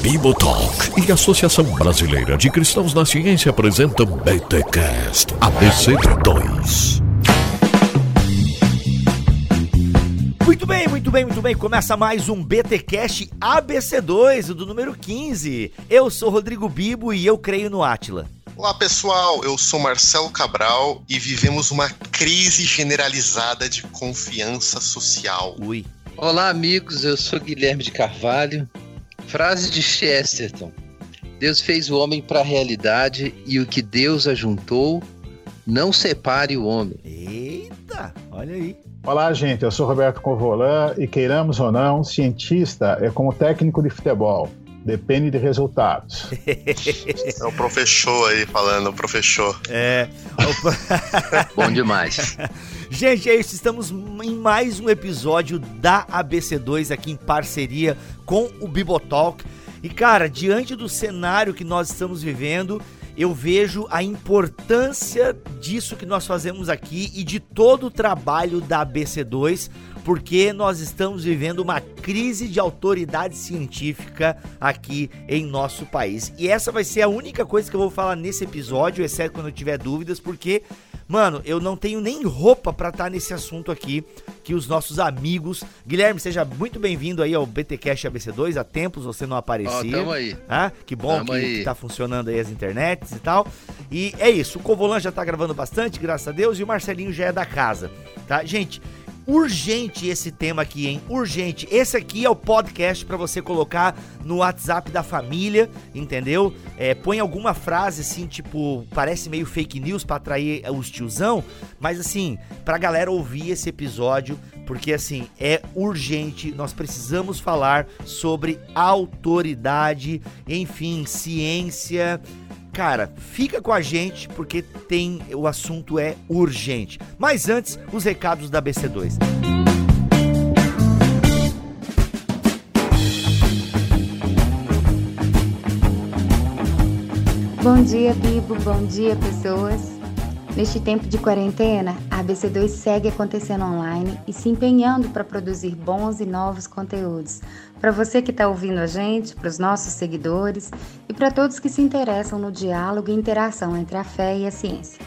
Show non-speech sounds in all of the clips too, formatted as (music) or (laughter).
Bibotalk e Associação Brasileira de Cristãos na Ciência apresentam BTCast ABC2. Muito bem, muito bem, muito bem. Começa mais um BTcast ABC2, do número 15. Eu sou Rodrigo Bibo e eu creio no Átila. Olá pessoal, eu sou Marcelo Cabral e vivemos uma crise generalizada de confiança social. Ui. Olá amigos, eu sou Guilherme de Carvalho. Frase de Chesterton: Deus fez o homem para a realidade e o que Deus ajuntou, não separe o homem. Eita, olha aí. Olá, gente. Eu sou Roberto Convolan e, queiramos ou não, cientista é como técnico de futebol. Depende de resultados. (laughs) é o professor aí falando, o professor. É. Bom demais. (laughs) Gente, é isso. Estamos em mais um episódio da ABC2 aqui em parceria com o Bibotalk. E cara, diante do cenário que nós estamos vivendo, eu vejo a importância disso que nós fazemos aqui e de todo o trabalho da ABC2 porque nós estamos vivendo uma crise de autoridade científica aqui em nosso país. E essa vai ser a única coisa que eu vou falar nesse episódio, exceto quando eu tiver dúvidas, porque Mano, eu não tenho nem roupa para estar tá nesse assunto aqui que os nossos amigos. Guilherme, seja muito bem-vindo aí ao BTcast ABC2. Há tempos você não aparecia. Ó, tamo aí. Ah, que bom que, que tá funcionando aí as internets e tal. E é isso, o Covolan já tá gravando bastante, graças a Deus, e o Marcelinho já é da casa, tá? Gente, urgente esse tema aqui, hein? Urgente. Esse aqui é o podcast para você colocar no WhatsApp da família, entendeu? É, põe alguma frase assim, tipo, parece meio fake news para atrair os tiozão, mas assim, pra galera ouvir esse episódio, porque assim, é urgente, nós precisamos falar sobre autoridade, enfim, ciência, Cara, fica com a gente porque tem o assunto é urgente. Mas antes, os recados da BC2. Bom dia, Bibo. Bom dia, pessoas. Neste tempo de quarentena, a ABC2 segue acontecendo online e se empenhando para produzir bons e novos conteúdos para você que está ouvindo a gente, para os nossos seguidores e para todos que se interessam no diálogo e interação entre a fé e a ciência.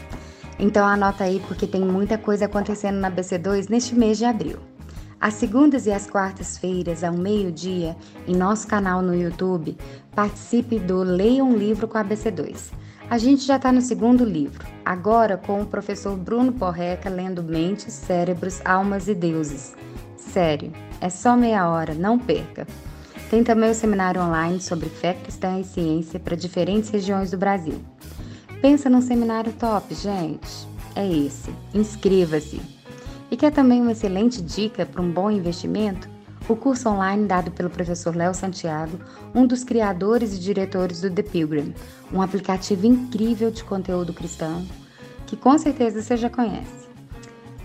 Então anota aí porque tem muita coisa acontecendo na BC2 neste mês de abril. Às segundas e às quartas-feiras, ao meio-dia, em nosso canal no YouTube, participe do Leia um Livro com a BC2. A gente já está no segundo livro, agora com o professor Bruno Porreca lendo Mentes, Cérebros, Almas e Deuses. Sério, é só meia hora, não perca. Tem também o seminário online sobre fé cristã e ciência para diferentes regiões do Brasil. Pensa num seminário top, gente? É esse. Inscreva-se. E quer também uma excelente dica para um bom investimento? O curso online dado pelo professor Léo Santiago, um dos criadores e diretores do The Pilgrim, um aplicativo incrível de conteúdo cristão que com certeza você já conhece.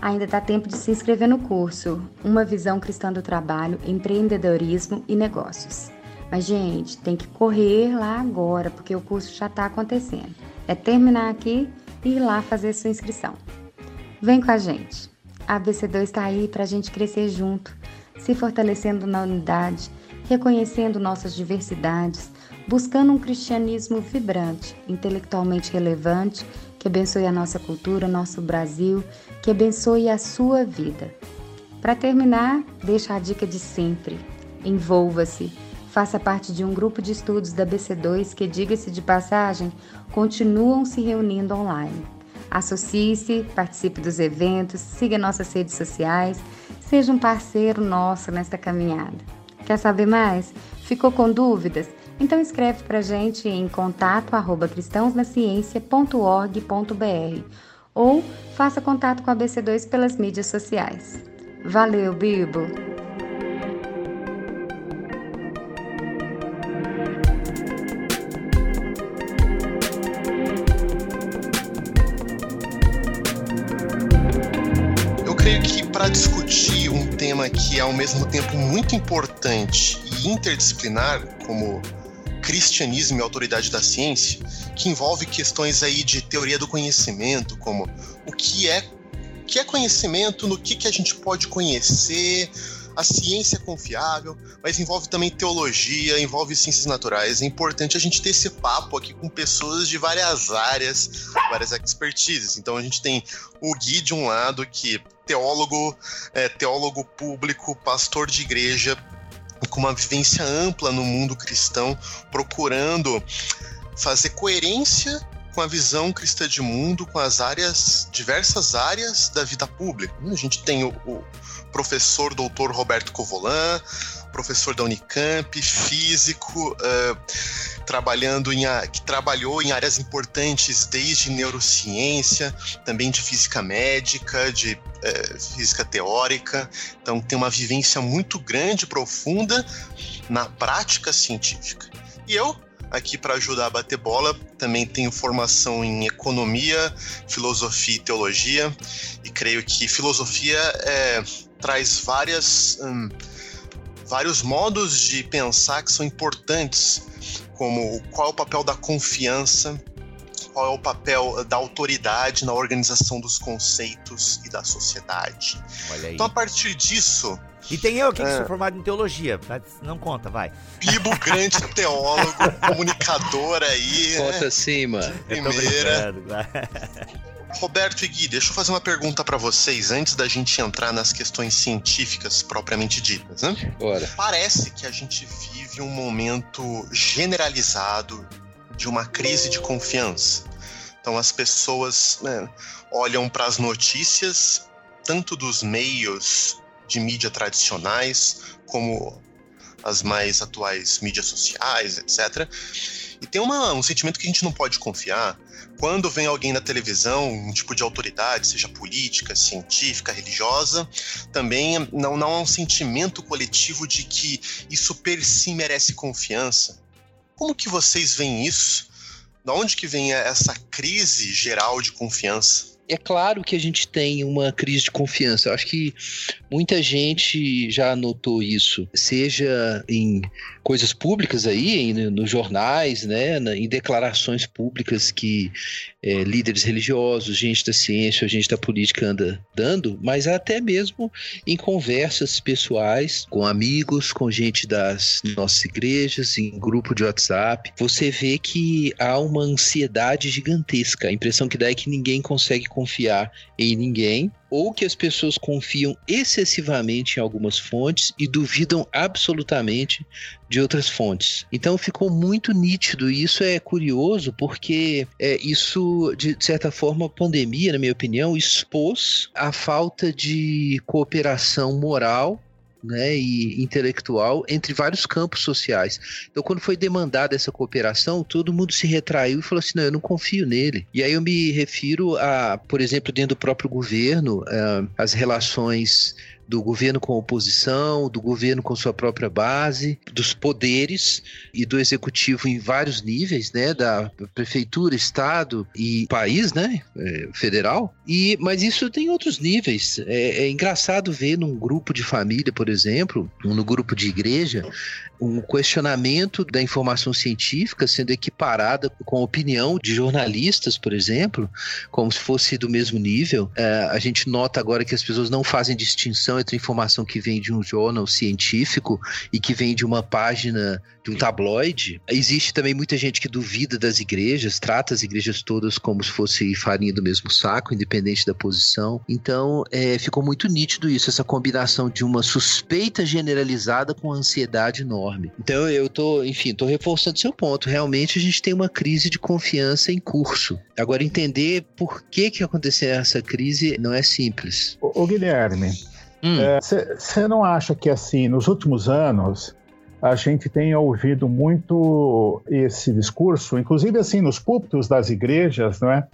Ainda dá tempo de se inscrever no curso Uma Visão Cristã do Trabalho, Empreendedorismo e Negócios. Mas, gente, tem que correr lá agora, porque o curso já está acontecendo. É terminar aqui e ir lá fazer sua inscrição. Vem com a gente. A ABC2 está aí para a gente crescer junto, se fortalecendo na unidade, reconhecendo nossas diversidades, buscando um cristianismo vibrante, intelectualmente relevante que abençoe a nossa cultura, nosso Brasil, que abençoe a sua vida. Para terminar, deixa a dica de sempre: envolva-se. Faça parte de um grupo de estudos da BC2 que, diga-se de passagem, continuam se reunindo online. Associe-se, participe dos eventos, siga nossas redes sociais, seja um parceiro nosso nesta caminhada. Quer saber mais? Ficou com dúvidas? Então escreve para gente em contato arroba cristãosnaciencia.org.br ou faça contato com a BC2 pelas mídias sociais. Valeu, Bibo! Um tema que é ao mesmo tempo muito importante e interdisciplinar, como cristianismo e autoridade da ciência, que envolve questões aí de teoria do conhecimento, como o que é que é conhecimento, no que, que a gente pode conhecer, a ciência é confiável, mas envolve também teologia, envolve ciências naturais. É importante a gente ter esse papo aqui com pessoas de várias áreas, várias expertises. Então a gente tem o Gui de um lado, que teólogo, é, teólogo público, pastor de igreja, com uma vivência ampla no mundo cristão, procurando fazer coerência com a visão cristã de mundo, com as áreas, diversas áreas da vida pública. A gente tem o, o professor doutor Roberto Covolan, professor da Unicamp, físico, uh, trabalhando em que trabalhou em áreas importantes desde neurociência, também de física médica, de uh, física teórica. Então tem uma vivência muito grande, profunda na prática científica. E eu, aqui para ajudar a bater bola. Também tenho formação em economia, filosofia e teologia, e creio que filosofia é, traz várias, hum, vários modos de pensar que são importantes, como qual é o papel da confiança, qual é o papel da autoridade na organização dos conceitos e da sociedade. Então, a partir disso, e tem eu aqui que é. sou formado em teologia. Não conta, vai. Bibo, grande (laughs) teólogo, comunicador aí. Conta né? sim, mano. Primeira. Roberto e Gui, deixa eu fazer uma pergunta para vocês antes da gente entrar nas questões científicas propriamente ditas, né? Bora. Parece que a gente vive um momento generalizado de uma crise de confiança. Então as pessoas né, olham para as notícias, tanto dos meios de mídia tradicionais, como as mais atuais mídias sociais, etc. E tem uma, um sentimento que a gente não pode confiar. Quando vem alguém na televisão, um tipo de autoridade, seja política, científica, religiosa, também não, não há um sentimento coletivo de que isso per si merece confiança. Como que vocês veem isso? Da onde que vem essa crise geral de confiança? é claro que a gente tem uma crise de confiança. Eu acho que muita gente já notou isso, seja em coisas públicas aí, em, nos jornais, né, em declarações públicas que é, líderes religiosos, gente da ciência, gente da política anda dando, mas até mesmo em conversas pessoais com amigos, com gente das nossas igrejas, em grupo de WhatsApp, você vê que há uma ansiedade gigantesca. A impressão que dá é que ninguém consegue confiar em ninguém ou que as pessoas confiam excessivamente em algumas fontes e duvidam absolutamente de outras fontes. Então ficou muito nítido e isso é curioso porque é, isso, de certa forma, a pandemia, na minha opinião, expôs a falta de cooperação moral né, e intelectual entre vários campos sociais. Então, quando foi demandada essa cooperação, todo mundo se retraiu e falou assim: não, eu não confio nele. E aí eu me refiro a, por exemplo, dentro do próprio governo, uh, as relações do governo com a oposição, do governo com sua própria base, dos poderes e do executivo em vários níveis, né, da prefeitura, estado e país, né, é, federal. E mas isso tem outros níveis. É, é engraçado ver num grupo de família, por exemplo, no grupo de igreja, um questionamento da informação científica sendo equiparada com a opinião de jornalistas, por exemplo, como se fosse do mesmo nível. É, a gente nota agora que as pessoas não fazem distinção entre informação que vem de um jornal científico e que vem de uma página de um tabloide. Existe também muita gente que duvida das igrejas, trata as igrejas todas como se fosse farinha do mesmo saco, independente da posição. Então, é, ficou muito nítido isso, essa combinação de uma suspeita generalizada com ansiedade enorme. Então, eu tô, enfim, tô reforçando seu ponto. Realmente, a gente tem uma crise de confiança em curso. Agora, entender por que que aconteceu essa crise não é simples. O, Guilherme, você hum. é, não acha que, assim, nos últimos anos, a gente tem ouvido muito esse discurso, inclusive assim nos púlpitos das igrejas, não é?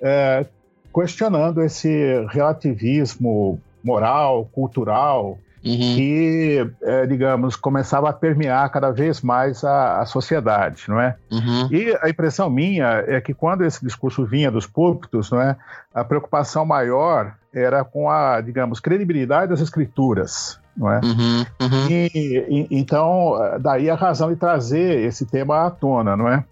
é questionando esse relativismo moral, cultural, uhum. que, é, digamos, começava a permear cada vez mais a, a sociedade, não é? Uhum. E a impressão minha é que quando esse discurso vinha dos púlpitos, não é, a preocupação maior era com a, digamos, credibilidade das escrituras, não é? Uhum, uhum. E, e, então, daí a razão de trazer esse tema à tona, não é?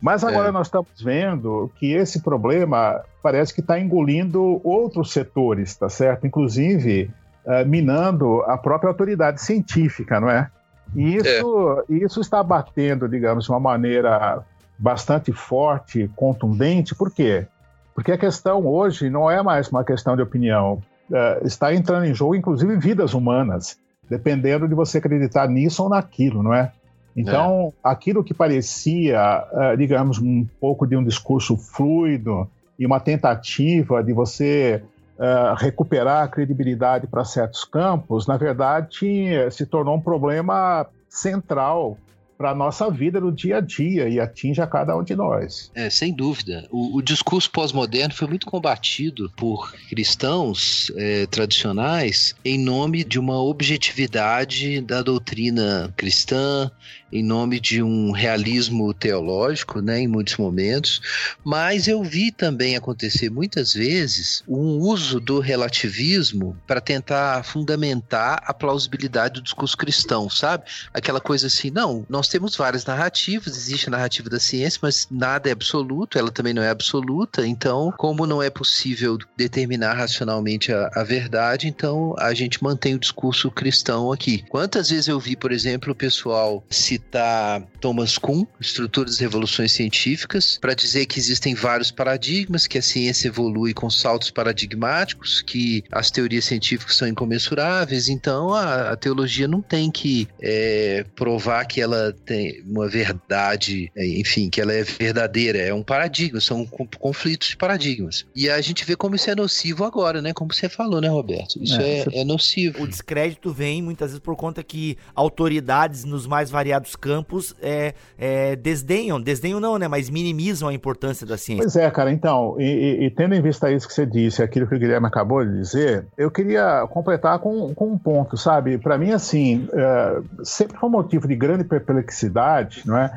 Mas agora é. nós estamos vendo que esse problema parece que está engolindo outros setores, tá certo? Inclusive uh, minando a própria autoridade científica, não é? E isso, é. isso está batendo, digamos, de uma maneira bastante forte, contundente, por quê? Porque a questão hoje não é mais uma questão de opinião, uh, está entrando em jogo, inclusive, vidas humanas, dependendo de você acreditar nisso ou naquilo, não é? Então, é. aquilo que parecia, uh, digamos, um pouco de um discurso fluido e uma tentativa de você uh, recuperar a credibilidade para certos campos, na verdade, se tornou um problema central para a nossa vida no dia a dia e atinge a cada um de nós. É, sem dúvida. O, o discurso pós-moderno foi muito combatido por cristãos é, tradicionais em nome de uma objetividade da doutrina cristã, em nome de um realismo teológico, né, em muitos momentos, mas eu vi também acontecer muitas vezes um uso do relativismo para tentar fundamentar a plausibilidade do discurso cristão, sabe? Aquela coisa assim, não, nós temos várias narrativas, existe a narrativa da ciência, mas nada é absoluto, ela também não é absoluta, então, como não é possível determinar racionalmente a, a verdade, então a gente mantém o discurso cristão aqui. Quantas vezes eu vi, por exemplo, o pessoal se citar Thomas Kuhn, Estrutura das Revoluções Científicas, para dizer que existem vários paradigmas, que a ciência evolui com saltos paradigmáticos, que as teorias científicas são incomensuráveis, então a, a teologia não tem que é, provar que ela tem uma verdade, é, enfim, que ela é verdadeira, é um paradigma, são conflitos de paradigmas. E a gente vê como isso é nocivo agora, né? Como você falou, né, Roberto? Isso é, é, é nocivo. O descrédito vem muitas vezes por conta que autoridades nos mais variados determinados campos é, é, desdenham, desdenham não, né? Mas minimizam a importância da ciência. Pois é, cara, então, e, e, tendo em vista isso que você disse, aquilo que o Guilherme acabou de dizer, eu queria completar com, com um ponto, sabe? Para mim, assim, é, sempre foi um motivo de grande perplexidade, não é?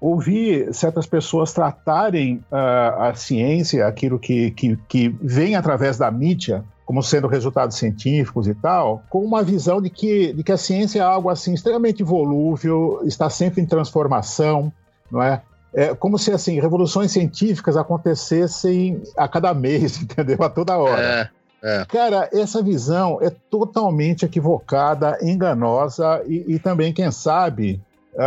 ouvir certas pessoas tratarem uh, a ciência, aquilo que, que, que vem através da mídia, como sendo resultados científicos e tal, com uma visão de que, de que a ciência é algo assim extremamente volúvel, está sempre em transformação, não é? É como se assim revoluções científicas acontecessem a cada mês, (laughs) entendeu? A toda hora. É, é. Cara, essa visão é totalmente equivocada, enganosa e, e também, quem sabe,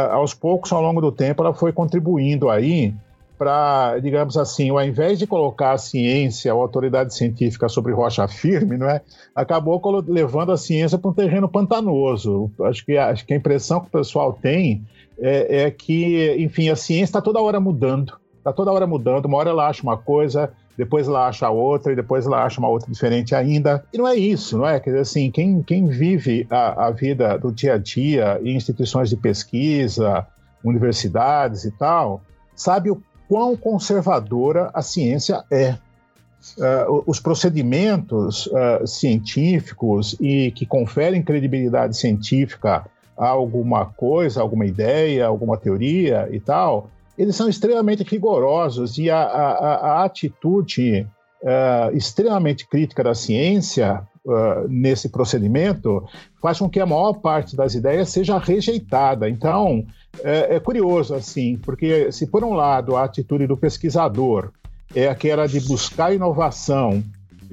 aos poucos, ao longo do tempo, ela foi contribuindo aí para, digamos assim, ao invés de colocar a ciência ou a autoridade científica sobre rocha firme, não é? acabou levando a ciência para um terreno pantanoso. Acho que, acho que a impressão que o pessoal tem é, é que, enfim, a ciência está toda hora mudando. Está toda hora mudando. Uma hora ela acha uma coisa, depois ela acha outra, e depois ela acha uma outra diferente ainda. E não é isso, não é? Quer dizer, assim, quem, quem vive a, a vida do dia a dia em instituições de pesquisa, universidades e tal, sabe o quão conservadora a ciência é. Uh, os procedimentos uh, científicos e que conferem credibilidade científica a alguma coisa, alguma ideia, alguma teoria e tal, eles são extremamente rigorosos e a, a, a atitude uh, extremamente crítica da ciência uh, nesse procedimento faz com que a maior parte das ideias seja rejeitada. Então, é, é curioso, assim, porque se por um lado a atitude do pesquisador é aquela de buscar inovação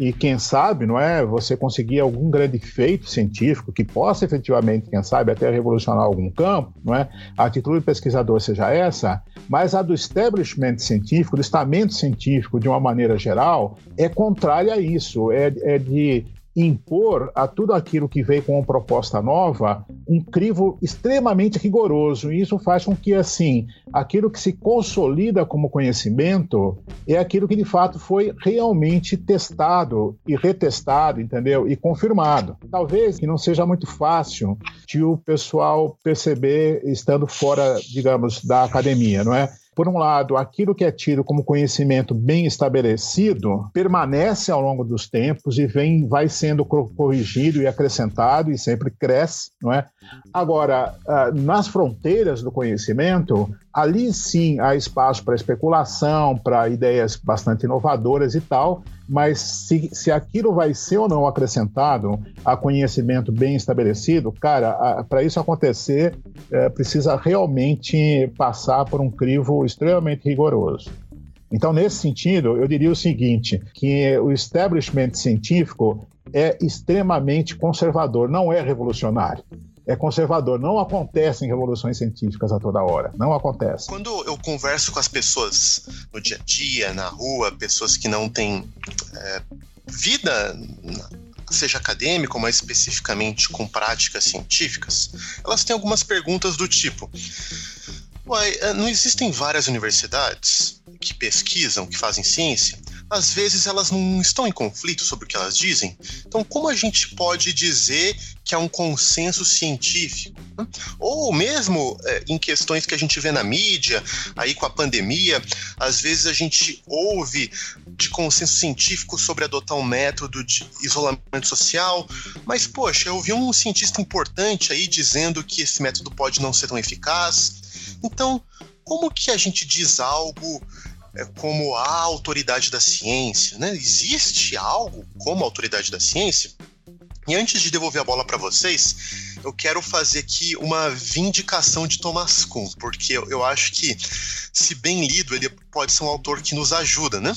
e quem sabe, não é, você conseguir algum grande feito científico que possa efetivamente, quem sabe, até revolucionar algum campo, não é? A atitude do pesquisador seja essa, mas a do establishment científico, do estamento científico, de uma maneira geral, é contrária a isso, é, é de impor a tudo aquilo que veio com uma proposta nova um crivo extremamente rigoroso. E isso faz com que, assim, aquilo que se consolida como conhecimento é aquilo que de fato foi realmente testado e retestado, entendeu? E confirmado. Talvez que não seja muito fácil de o pessoal perceber estando fora, digamos, da academia, não é? Por um lado, aquilo que é tido como conhecimento bem estabelecido permanece ao longo dos tempos e vem, vai sendo corrigido e acrescentado e sempre cresce, não é? Agora, ah, nas fronteiras do conhecimento, ali sim há espaço para especulação, para ideias bastante inovadoras e tal, mas se, se aquilo vai ser ou não acrescentado a conhecimento bem estabelecido, cara, para isso acontecer, é, precisa realmente passar por um crivo extremamente rigoroso. Então, nesse sentido, eu diria o seguinte, que o establishment científico é extremamente conservador, não é revolucionário é conservador. Não acontecem revoluções científicas a toda hora. Não acontece. Quando eu converso com as pessoas no dia a dia, na rua, pessoas que não têm é, vida seja acadêmico, mas especificamente com práticas científicas, elas têm algumas perguntas do tipo: Uai, é, não existem várias universidades que pesquisam, que fazem ciência? Às vezes elas não estão em conflito sobre o que elas dizem. Então, como a gente pode dizer que há um consenso científico? Ou mesmo é, em questões que a gente vê na mídia, aí com a pandemia, às vezes a gente ouve de consenso científico sobre adotar um método de isolamento social, mas poxa, eu ouvi um cientista importante aí dizendo que esse método pode não ser tão eficaz. Então, como que a gente diz algo é, como a autoridade da ciência? Né? Existe algo como a autoridade da ciência? E antes de devolver a bola para vocês, eu quero fazer aqui uma vindicação de Thomas Kuhn, porque eu acho que, se bem lido, ele pode ser um autor que nos ajuda, né?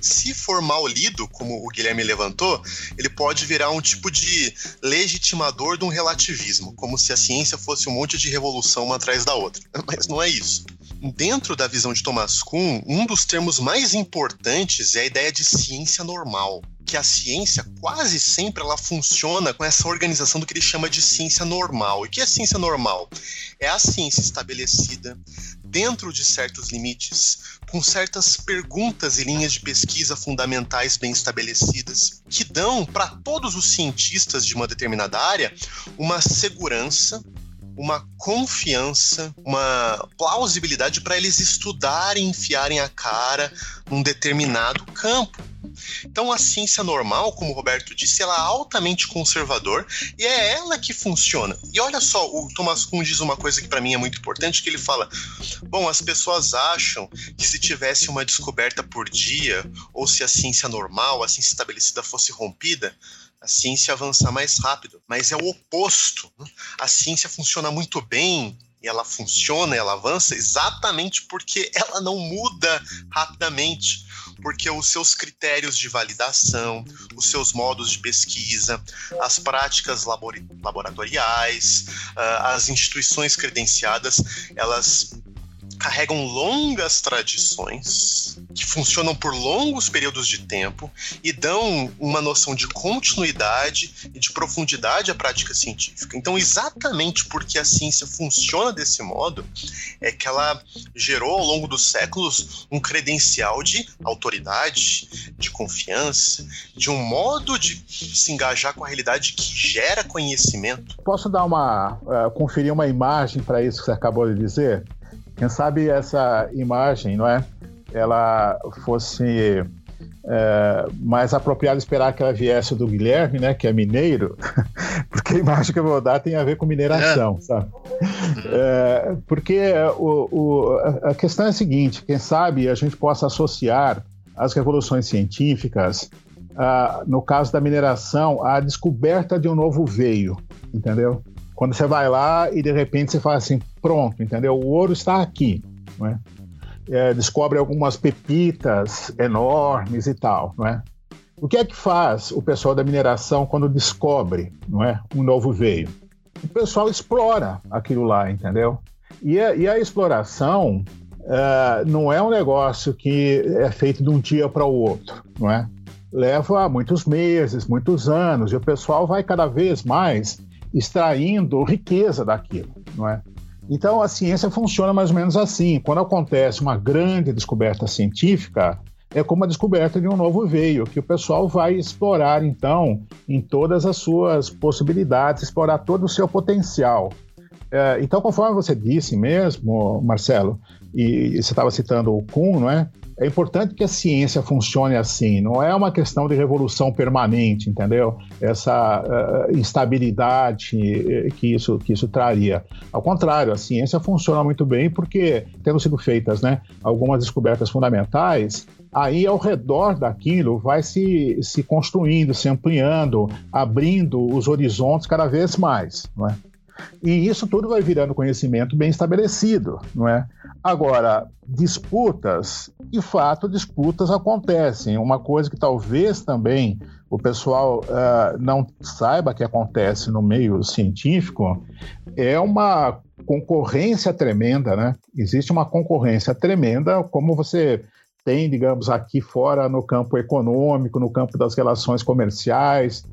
Se for mal lido, como o Guilherme levantou, ele pode virar um tipo de legitimador de um relativismo, como se a ciência fosse um monte de revolução uma atrás da outra. (laughs) Mas não é isso dentro da visão de Thomas Kuhn, um dos termos mais importantes é a ideia de ciência normal. Que a ciência quase sempre ela funciona com essa organização do que ele chama de ciência normal. E o que é ciência normal? É a ciência estabelecida dentro de certos limites, com certas perguntas e linhas de pesquisa fundamentais bem estabelecidas, que dão para todos os cientistas de uma determinada área uma segurança uma confiança, uma plausibilidade para eles estudarem, enfiarem a cara num determinado campo. Então a ciência normal, como o Roberto disse, ela é altamente conservador e é ela que funciona. E olha só, o Thomas Kuhn diz uma coisa que para mim é muito importante, que ele fala: "Bom, as pessoas acham que se tivesse uma descoberta por dia ou se a ciência normal, a ciência estabelecida fosse rompida, a ciência avança mais rápido, mas é o oposto. Né? A ciência funciona muito bem e ela funciona, ela avança exatamente porque ela não muda rapidamente, porque os seus critérios de validação, os seus modos de pesquisa, as práticas laboratoriais, ah, as instituições credenciadas, elas carregam longas tradições que funcionam por longos períodos de tempo e dão uma noção de continuidade e de profundidade à prática científica. Então, exatamente porque a ciência funciona desse modo, é que ela gerou ao longo dos séculos um credencial de autoridade, de confiança, de um modo de se engajar com a realidade que gera conhecimento. Posso dar uma uh, conferir uma imagem para isso que você acabou de dizer? Quem sabe essa imagem, não é? Ela fosse é, mais apropriado esperar que ela viesse do Guilherme, né, que é mineiro, (laughs) porque a imagem que eu vou dar tem a ver com mineração, é. sabe? É, porque o, o, a questão é a seguinte: quem sabe a gente possa associar as revoluções científicas, no caso da mineração, à descoberta de um novo veio, entendeu? Quando você vai lá e de repente você fala assim, pronto, entendeu? O ouro está aqui, não é? É, descobre algumas pepitas enormes e tal, não é? O que é que faz o pessoal da mineração quando descobre, não é, um novo veio? O pessoal explora aquilo lá, entendeu? E a, e a exploração uh, não é um negócio que é feito de um dia para o outro, não é? Leva muitos meses, muitos anos, e o pessoal vai cada vez mais extraindo riqueza daquilo, não é? Então a ciência funciona mais ou menos assim. Quando acontece uma grande descoberta científica, é como a descoberta de um novo veio, que o pessoal vai explorar então em todas as suas possibilidades, explorar todo o seu potencial. É, então, conforme você disse mesmo, Marcelo, e, e você estava citando o Kuhn, não é? É importante que a ciência funcione assim, não é uma questão de revolução permanente, entendeu? Essa uh, instabilidade eh, que isso, que isso traria. Ao contrário, a ciência funciona muito bem porque, tendo sido feitas né, algumas descobertas fundamentais, aí ao redor daquilo vai se, se construindo, se ampliando, abrindo os horizontes cada vez mais, não é? E isso tudo vai virando conhecimento bem estabelecido, não é? Agora, disputas, de fato disputas acontecem. Uma coisa que talvez também o pessoal uh, não saiba que acontece no meio científico é uma concorrência tremenda, né? Existe uma concorrência tremenda, como você tem, digamos, aqui fora no campo econômico, no campo das relações comerciais,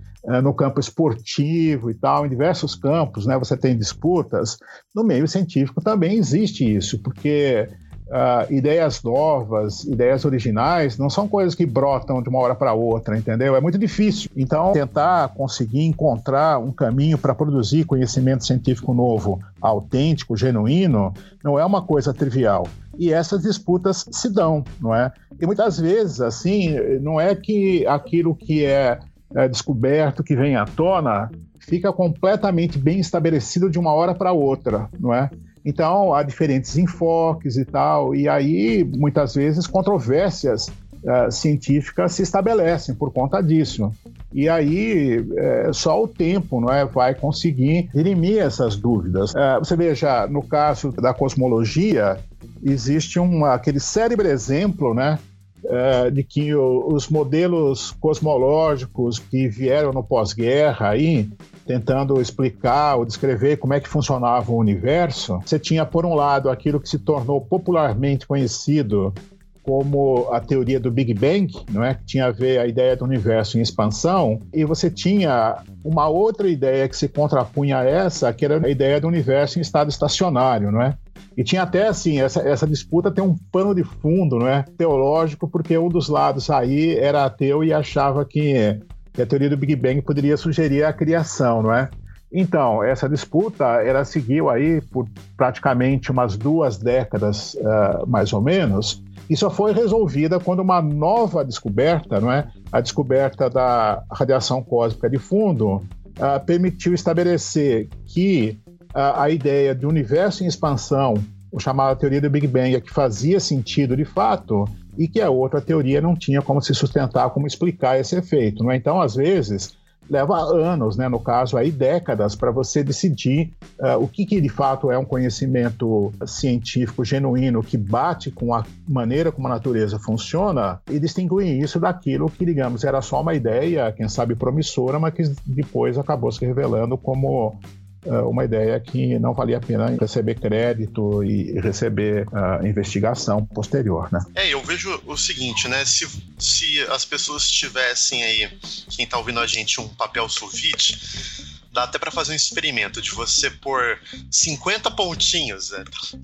no campo esportivo e tal, em diversos campos, né? Você tem disputas. No meio científico também existe isso, porque uh, ideias novas, ideias originais, não são coisas que brotam de uma hora para outra, entendeu? É muito difícil. Então, tentar conseguir encontrar um caminho para produzir conhecimento científico novo, autêntico, genuíno, não é uma coisa trivial. E essas disputas se dão, não é? E muitas vezes, assim, não é que aquilo que é, é descoberto, que vem à tona, fica completamente bem estabelecido de uma hora para outra, não é? Então, há diferentes enfoques e tal, e aí, muitas vezes, controvérsias uh, científicas se estabelecem por conta disso. E aí, é, só o tempo não é, vai conseguir dirimir essas dúvidas. Uh, você veja, no caso da cosmologia, existe um, aquele cérebro exemplo, né? Uh, de que os modelos cosmológicos que vieram no pós-guerra aí, tentando explicar ou descrever como é que funcionava o universo, você tinha, por um lado, aquilo que se tornou popularmente conhecido como a teoria do Big Bang, não é? que tinha a ver a ideia do universo em expansão, e você tinha uma outra ideia que se contrapunha a essa, que era a ideia do universo em estado estacionário, não é? E tinha até assim, essa, essa disputa tem um pano de fundo, não é? Teológico, porque um dos lados aí era ateu e achava que que a teoria do Big Bang poderia sugerir a criação, não é? Então, essa disputa, ela seguiu aí por praticamente umas duas décadas, uh, mais ou menos, só foi resolvida quando uma nova descoberta, não é? A descoberta da radiação cósmica de fundo uh, permitiu estabelecer que uh, a ideia de universo em expansão, o chamado teoria do Big Bang, é que fazia sentido de fato, e que a outra teoria não tinha como se sustentar, como explicar esse efeito. Né? Então, às vezes, leva anos, né, no caso aí décadas, para você decidir uh, o que, que, de fato é um conhecimento científico genuíno que bate com a maneira como a natureza funciona e distinguir isso daquilo que, digamos, era só uma ideia, quem sabe promissora, mas que depois acabou se revelando como uma ideia que não valia a pena receber crédito e receber uh, investigação posterior, né? É, eu vejo o seguinte, né? Se, se as pessoas tivessem aí, quem tá ouvindo a gente, um papel sulfite, dá até para fazer um experimento de você pôr 50 pontinhos, né?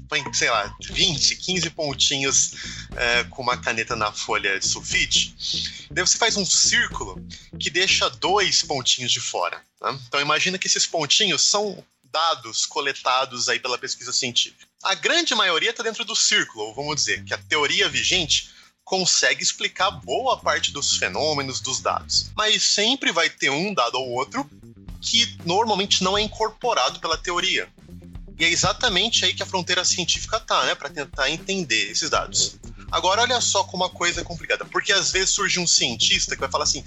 põe, sei lá, 20, 15 pontinhos é, com uma caneta na folha de sulfite. Daí você faz um círculo que deixa dois pontinhos de fora. Né? Então imagina que esses pontinhos são dados coletados aí pela pesquisa científica. A grande maioria está dentro do círculo, ou vamos dizer que a teoria vigente consegue explicar boa parte dos fenômenos dos dados. Mas sempre vai ter um dado ou outro que normalmente não é incorporado pela teoria. E é exatamente aí que a fronteira científica tá, né, para tentar entender esses dados. Agora olha só como a coisa é complicada, porque às vezes surge um cientista que vai falar assim: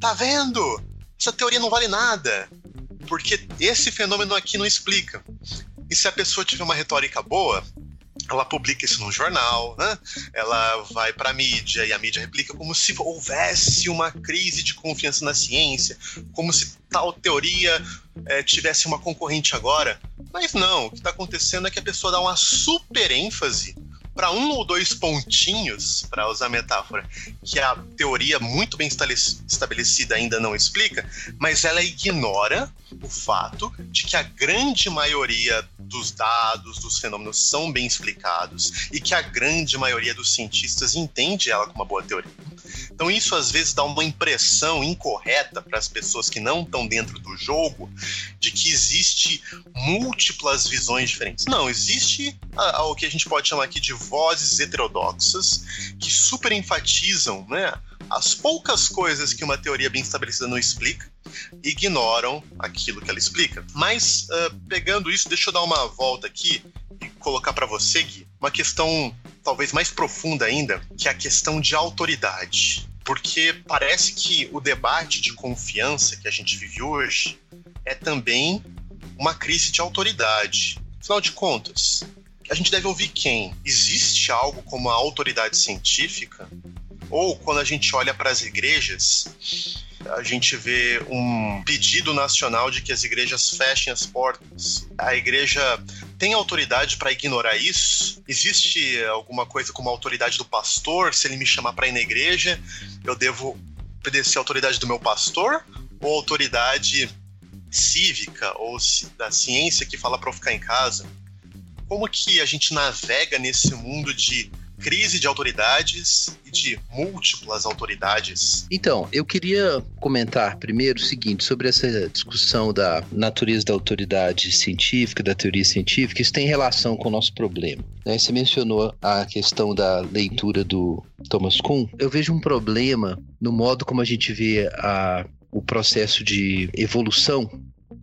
"Tá vendo? Essa teoria não vale nada, porque esse fenômeno aqui não explica". E se a pessoa tiver uma retórica boa, ela publica isso num jornal, né? ela vai para a mídia e a mídia replica como se houvesse uma crise de confiança na ciência, como se tal teoria é, tivesse uma concorrente agora. Mas não, o que está acontecendo é que a pessoa dá uma super ênfase para um ou dois pontinhos, para usar a metáfora, que a teoria muito bem estabelecida ainda não explica, mas ela ignora o fato de que a grande maioria dos dados, dos fenômenos são bem explicados e que a grande maioria dos cientistas entende ela como uma boa teoria. Então isso às vezes dá uma impressão incorreta para as pessoas que não estão dentro do jogo de que existe múltiplas visões diferentes. Não, existe o que a gente pode chamar aqui de vozes heterodoxas que super enfatizam, né, as poucas coisas que uma teoria bem estabelecida não explica, ignoram aquilo que ela explica. Mas uh, pegando isso, deixa eu dar uma volta aqui e colocar para você, Gui, uma questão talvez mais profunda ainda, que é a questão de autoridade porque parece que o debate de confiança que a gente vive hoje é também uma crise de autoridade. Afinal de contas, a gente deve ouvir quem? Existe algo como a autoridade científica? Ou quando a gente olha para as igrejas, a gente vê um pedido nacional de que as igrejas fechem as portas. A igreja tem autoridade para ignorar isso? Existe alguma coisa como a autoridade do pastor? Se ele me chamar para ir na igreja, eu devo obedecer a autoridade do meu pastor? Ou autoridade cívica ou da ciência que fala para eu ficar em casa? Como que a gente navega nesse mundo de crise de autoridades e de múltiplas autoridades? Então, eu queria comentar primeiro o seguinte sobre essa discussão da natureza da autoridade científica, da teoria científica, isso tem relação com o nosso problema. Né? Você mencionou a questão da leitura do Thomas Kuhn. Eu vejo um problema no modo como a gente vê a, o processo de evolução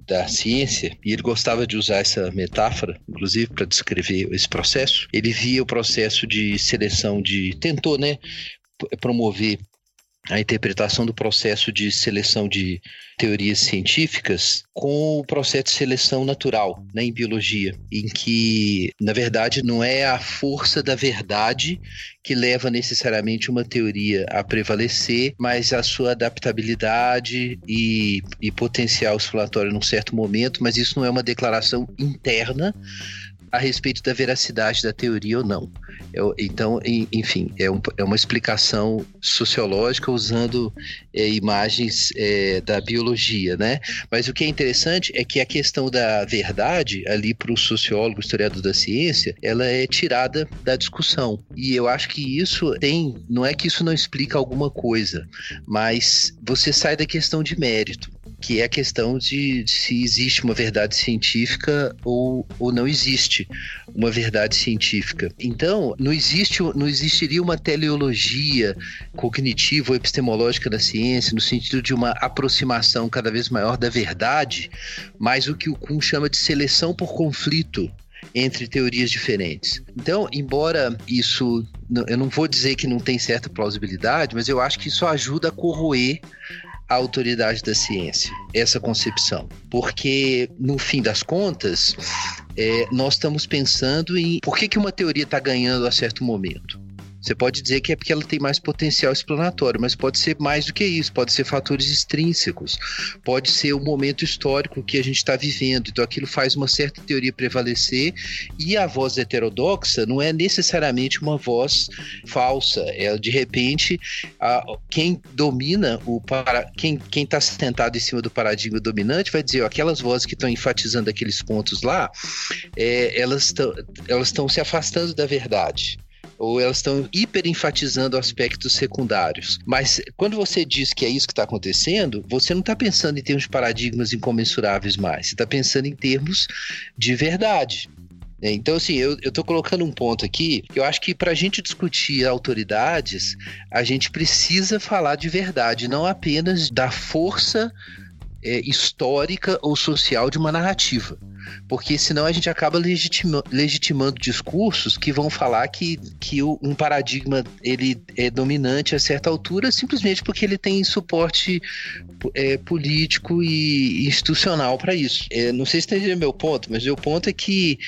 da ciência, e ele gostava de usar essa metáfora, inclusive para descrever esse processo. Ele via o processo de seleção de. tentou, né? Promover a interpretação do processo de seleção de teorias científicas com o processo de seleção natural né, em biologia, em que, na verdade, não é a força da verdade que leva necessariamente uma teoria a prevalecer, mas a sua adaptabilidade e, e potencial explanatório num certo momento, mas isso não é uma declaração interna a respeito da veracidade da teoria ou não. Eu, então, enfim, é, um, é, uma explicação sociológica usando é, imagens é, da biologia, né? Mas o que é interessante é que a questão da verdade, ali para o sociólogo, historiador da ciência, ela é tirada da discussão. E eu acho que isso tem, não é que isso não explica alguma coisa, mas você sai da questão de mérito que é a questão de se existe uma verdade científica ou, ou não existe uma verdade científica. Então, não, existe, não existiria uma teleologia cognitiva ou epistemológica da ciência no sentido de uma aproximação cada vez maior da verdade, mas o que o Kuhn chama de seleção por conflito entre teorias diferentes. Então, embora isso, eu não vou dizer que não tem certa plausibilidade, mas eu acho que isso ajuda a corroer a autoridade da ciência, essa concepção. Porque, no fim das contas, é, nós estamos pensando em por que, que uma teoria está ganhando a certo momento. Você pode dizer que é porque ela tem mais potencial explanatório, mas pode ser mais do que isso, pode ser fatores extrínsecos, pode ser o momento histórico que a gente está vivendo. Então aquilo faz uma certa teoria prevalecer e a voz heterodoxa não é necessariamente uma voz falsa. É de repente a, quem domina o para, quem quem está sentado em cima do paradigma dominante vai dizer ó, aquelas vozes que estão enfatizando aqueles pontos lá, é, elas estão elas estão se afastando da verdade ou elas estão hiper enfatizando aspectos secundários. Mas quando você diz que é isso que está acontecendo, você não está pensando em termos de paradigmas incomensuráveis mais, você está pensando em termos de verdade. É, então, assim, eu, estou colocando um ponto aqui que eu acho que para a gente discutir autoridades, a gente precisa falar de verdade, não apenas da força é, histórica ou social de uma narrativa. Porque senão a gente acaba legitima, legitimando discursos que vão falar que, que um paradigma ele é dominante a certa altura simplesmente porque ele tem suporte é, político e institucional para isso. É, não sei se entendeu meu ponto, mas meu ponto é que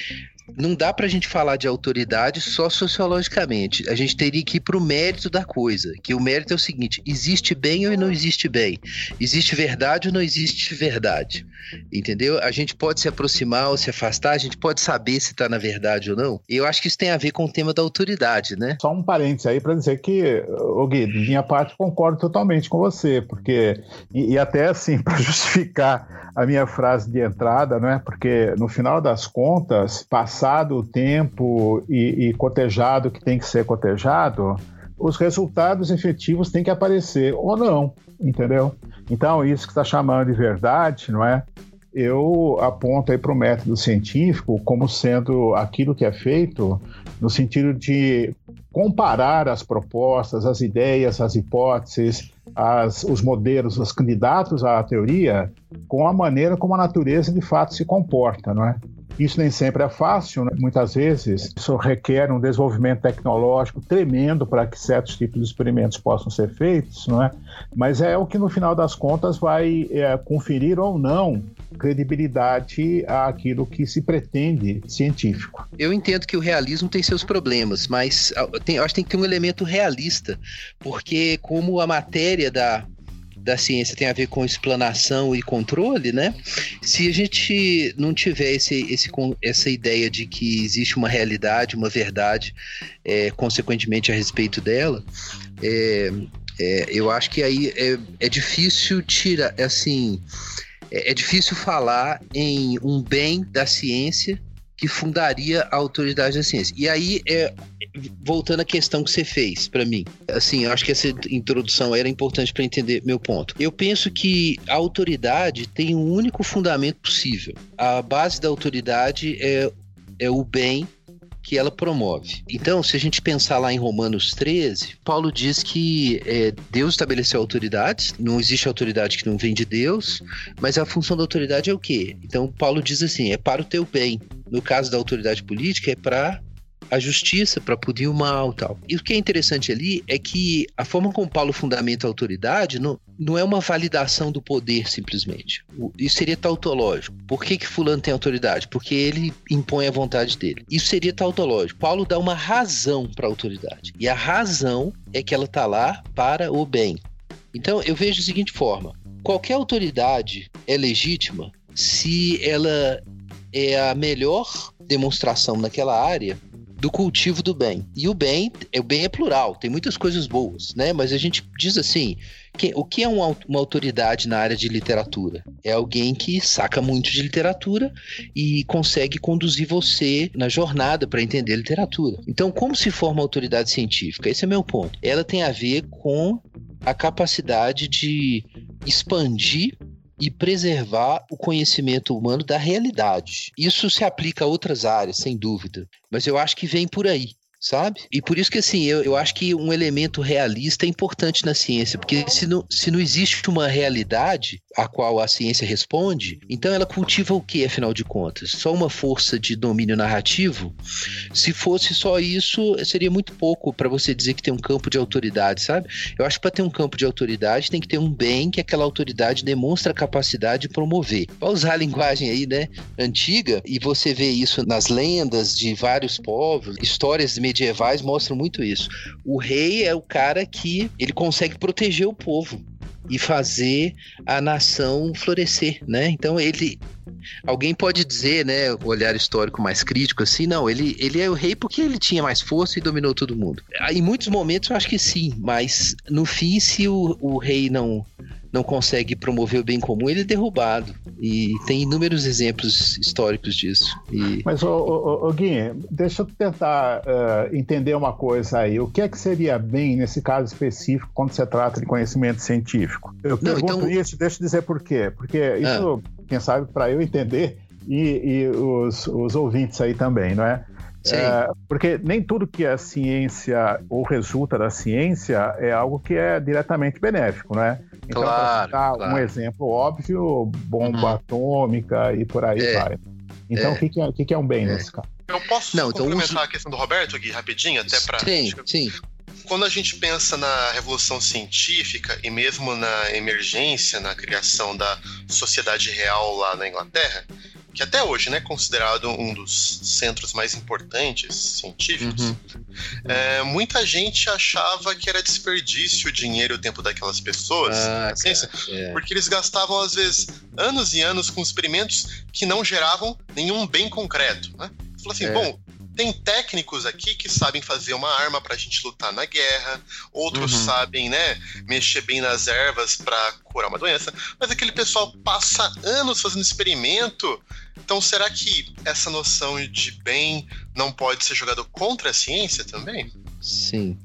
não dá para a gente falar de autoridade só sociologicamente. A gente teria que ir para o mérito da coisa. Que o mérito é o seguinte: existe bem ou não existe bem? Existe verdade ou não existe verdade? Entendeu? A gente pode se aproximar ou se afastar, a gente pode saber se está na verdade ou não. Eu acho que isso tem a ver com o tema da autoridade, né? Só um parênteses aí para dizer que, o Gui, de minha parte, concordo totalmente com você, porque, e, e até assim, (laughs) para justificar a minha frase de entrada, né? Porque no final das contas, passado o tempo e, e cotejado que tem que ser cotejado, os resultados efetivos têm que aparecer ou não, entendeu? Então, isso que está chamando de verdade, não é? Eu aponto aí para o método científico como sendo aquilo que é feito no sentido de comparar as propostas, as ideias, as hipóteses, as, os modelos, os candidatos à teoria com a maneira como a natureza de fato se comporta, não é? Isso nem sempre é fácil, né? muitas vezes isso requer um desenvolvimento tecnológico tremendo para que certos tipos de experimentos possam ser feitos, não é? Mas é o que no final das contas vai é, conferir ou não credibilidade àquilo que se pretende científico. Eu entendo que o realismo tem seus problemas, mas tem, eu acho que tem que ter um elemento realista, porque como a matéria da, da ciência tem a ver com explanação e controle, né? Se a gente não tiver esse, esse, essa ideia de que existe uma realidade, uma verdade, é, consequentemente a respeito dela, é, é, eu acho que aí é, é difícil tirar, assim, é, é difícil falar em um bem da ciência que fundaria a autoridade da ciência. E aí, é, voltando à questão que você fez para mim, assim, eu acho que essa introdução era importante para entender meu ponto. Eu penso que a autoridade tem um único fundamento possível. A base da autoridade é, é o bem que ela promove. Então, se a gente pensar lá em Romanos 13, Paulo diz que é, Deus estabeleceu autoridades, não existe autoridade que não vem de Deus, mas a função da autoridade é o quê? Então, Paulo diz assim: é para o teu bem. No caso da autoridade política, é para a justiça para punir o mal tal. E o que é interessante ali é que a forma como Paulo fundamenta a autoridade não, não é uma validação do poder simplesmente. Isso seria tautológico. Por que, que fulano tem autoridade? Porque ele impõe a vontade dele. Isso seria tautológico. Paulo dá uma razão para a autoridade. E a razão é que ela está lá para o bem. Então eu vejo da seguinte forma: qualquer autoridade é legítima se ela é a melhor demonstração naquela área do cultivo do bem. E o bem, o bem é plural, tem muitas coisas boas, né? Mas a gente diz assim, que, o que é uma, uma autoridade na área de literatura? É alguém que saca muito de literatura e consegue conduzir você na jornada para entender literatura. Então, como se forma autoridade científica? Esse é meu ponto. Ela tem a ver com a capacidade de expandir e preservar o conhecimento humano da realidade. Isso se aplica a outras áreas, sem dúvida, mas eu acho que vem por aí sabe? E por isso que, assim, eu, eu acho que um elemento realista é importante na ciência, porque se não, se não existe uma realidade a qual a ciência responde, então ela cultiva o que, afinal de contas? Só uma força de domínio narrativo? Se fosse só isso, seria muito pouco para você dizer que tem um campo de autoridade, sabe? Eu acho que para ter um campo de autoridade tem que ter um bem que aquela autoridade demonstra a capacidade de promover. Para usar a linguagem aí, né, antiga, e você vê isso nas lendas de vários povos, histórias medievais mostram muito isso. O rei é o cara que ele consegue proteger o povo e fazer a nação florescer, né? Então ele alguém pode dizer, né, o olhar histórico mais crítico assim, não, ele, ele é o rei porque ele tinha mais força e dominou todo mundo. Em muitos momentos eu acho que sim, mas no fim se o, o rei não não consegue promover o bem comum, ele é derrubado. E tem inúmeros exemplos históricos disso. E... Mas, ô, ô, ô, Gui, deixa eu tentar uh, entender uma coisa aí. O que é que seria bem nesse caso específico quando se trata de conhecimento científico? Eu não, pergunto então... isso, deixa eu dizer por quê. Porque isso, ah. quem sabe, para eu entender e, e os, os ouvintes aí também, não é? É, porque nem tudo que é ciência ou resulta da ciência é algo que é diretamente benéfico, né? Então, claro, para claro. um exemplo óbvio, bomba uhum. atômica e por aí é. vai. Então, é. o que, que, é, que, que é um bem é. nesse caso? Eu posso Não, então complementar uso... a questão do Roberto aqui rapidinho, até para. Sim, sim. Quando a gente pensa na revolução científica e mesmo na emergência, na criação da sociedade real lá na Inglaterra, que até hoje né, é considerado um dos centros mais importantes científicos, uhum. é, muita gente achava que era desperdício o dinheiro e o tempo daquelas pessoas ah, ciência, é. porque eles gastavam, às vezes, anos e anos com experimentos que não geravam nenhum bem concreto. Né? Falou assim, é. bom, tem técnicos aqui que sabem fazer uma arma para a gente lutar na guerra, outros uhum. sabem, né, mexer bem nas ervas para curar uma doença, mas aquele pessoal passa anos fazendo experimento. Então, será que essa noção de bem não pode ser jogada contra a ciência também? Sim.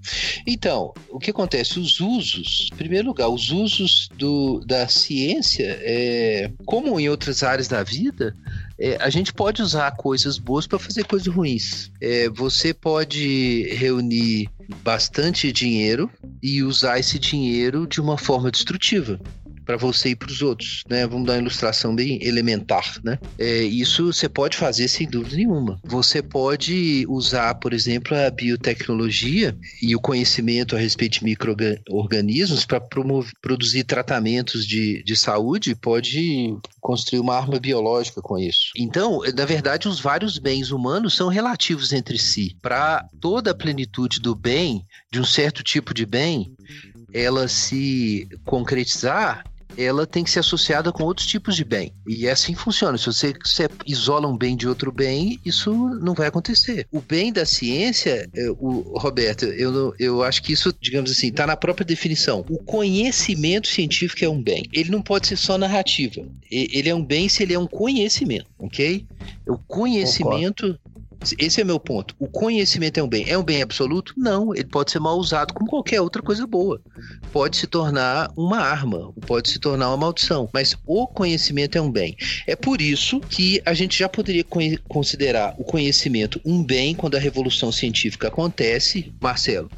Então, o que acontece? Os usos, em primeiro lugar, os usos do, da ciência, é, como em outras áreas da vida, é, a gente pode usar coisas boas para fazer coisas ruins. É, você pode reunir bastante dinheiro e usar esse dinheiro de uma forma destrutiva. Para você e para os outros, né? Vamos dar uma ilustração bem elementar, né? É, isso você pode fazer sem dúvida nenhuma. Você pode usar, por exemplo, a biotecnologia e o conhecimento a respeito de micro-organismos para produzir tratamentos de, de saúde, pode construir uma arma biológica com isso. Então, na verdade, os vários bens humanos são relativos entre si. Para toda a plenitude do bem, de um certo tipo de bem, ela se concretizar, ela tem que ser associada com outros tipos de bem. E é assim funciona. Se você, você isola um bem de outro bem, isso não vai acontecer. O bem da ciência, é, o Roberto, eu, eu acho que isso, digamos assim, está na própria definição. O conhecimento científico é um bem. Ele não pode ser só narrativa. Ele é um bem se ele é um conhecimento, ok? O conhecimento Concordo. Esse é meu ponto. O conhecimento é um bem. É um bem absoluto? Não. Ele pode ser mal usado como qualquer outra coisa boa. Pode se tornar uma arma, pode se tornar uma maldição. Mas o conhecimento é um bem. É por isso que a gente já poderia considerar o conhecimento um bem quando a revolução científica acontece, Marcelo,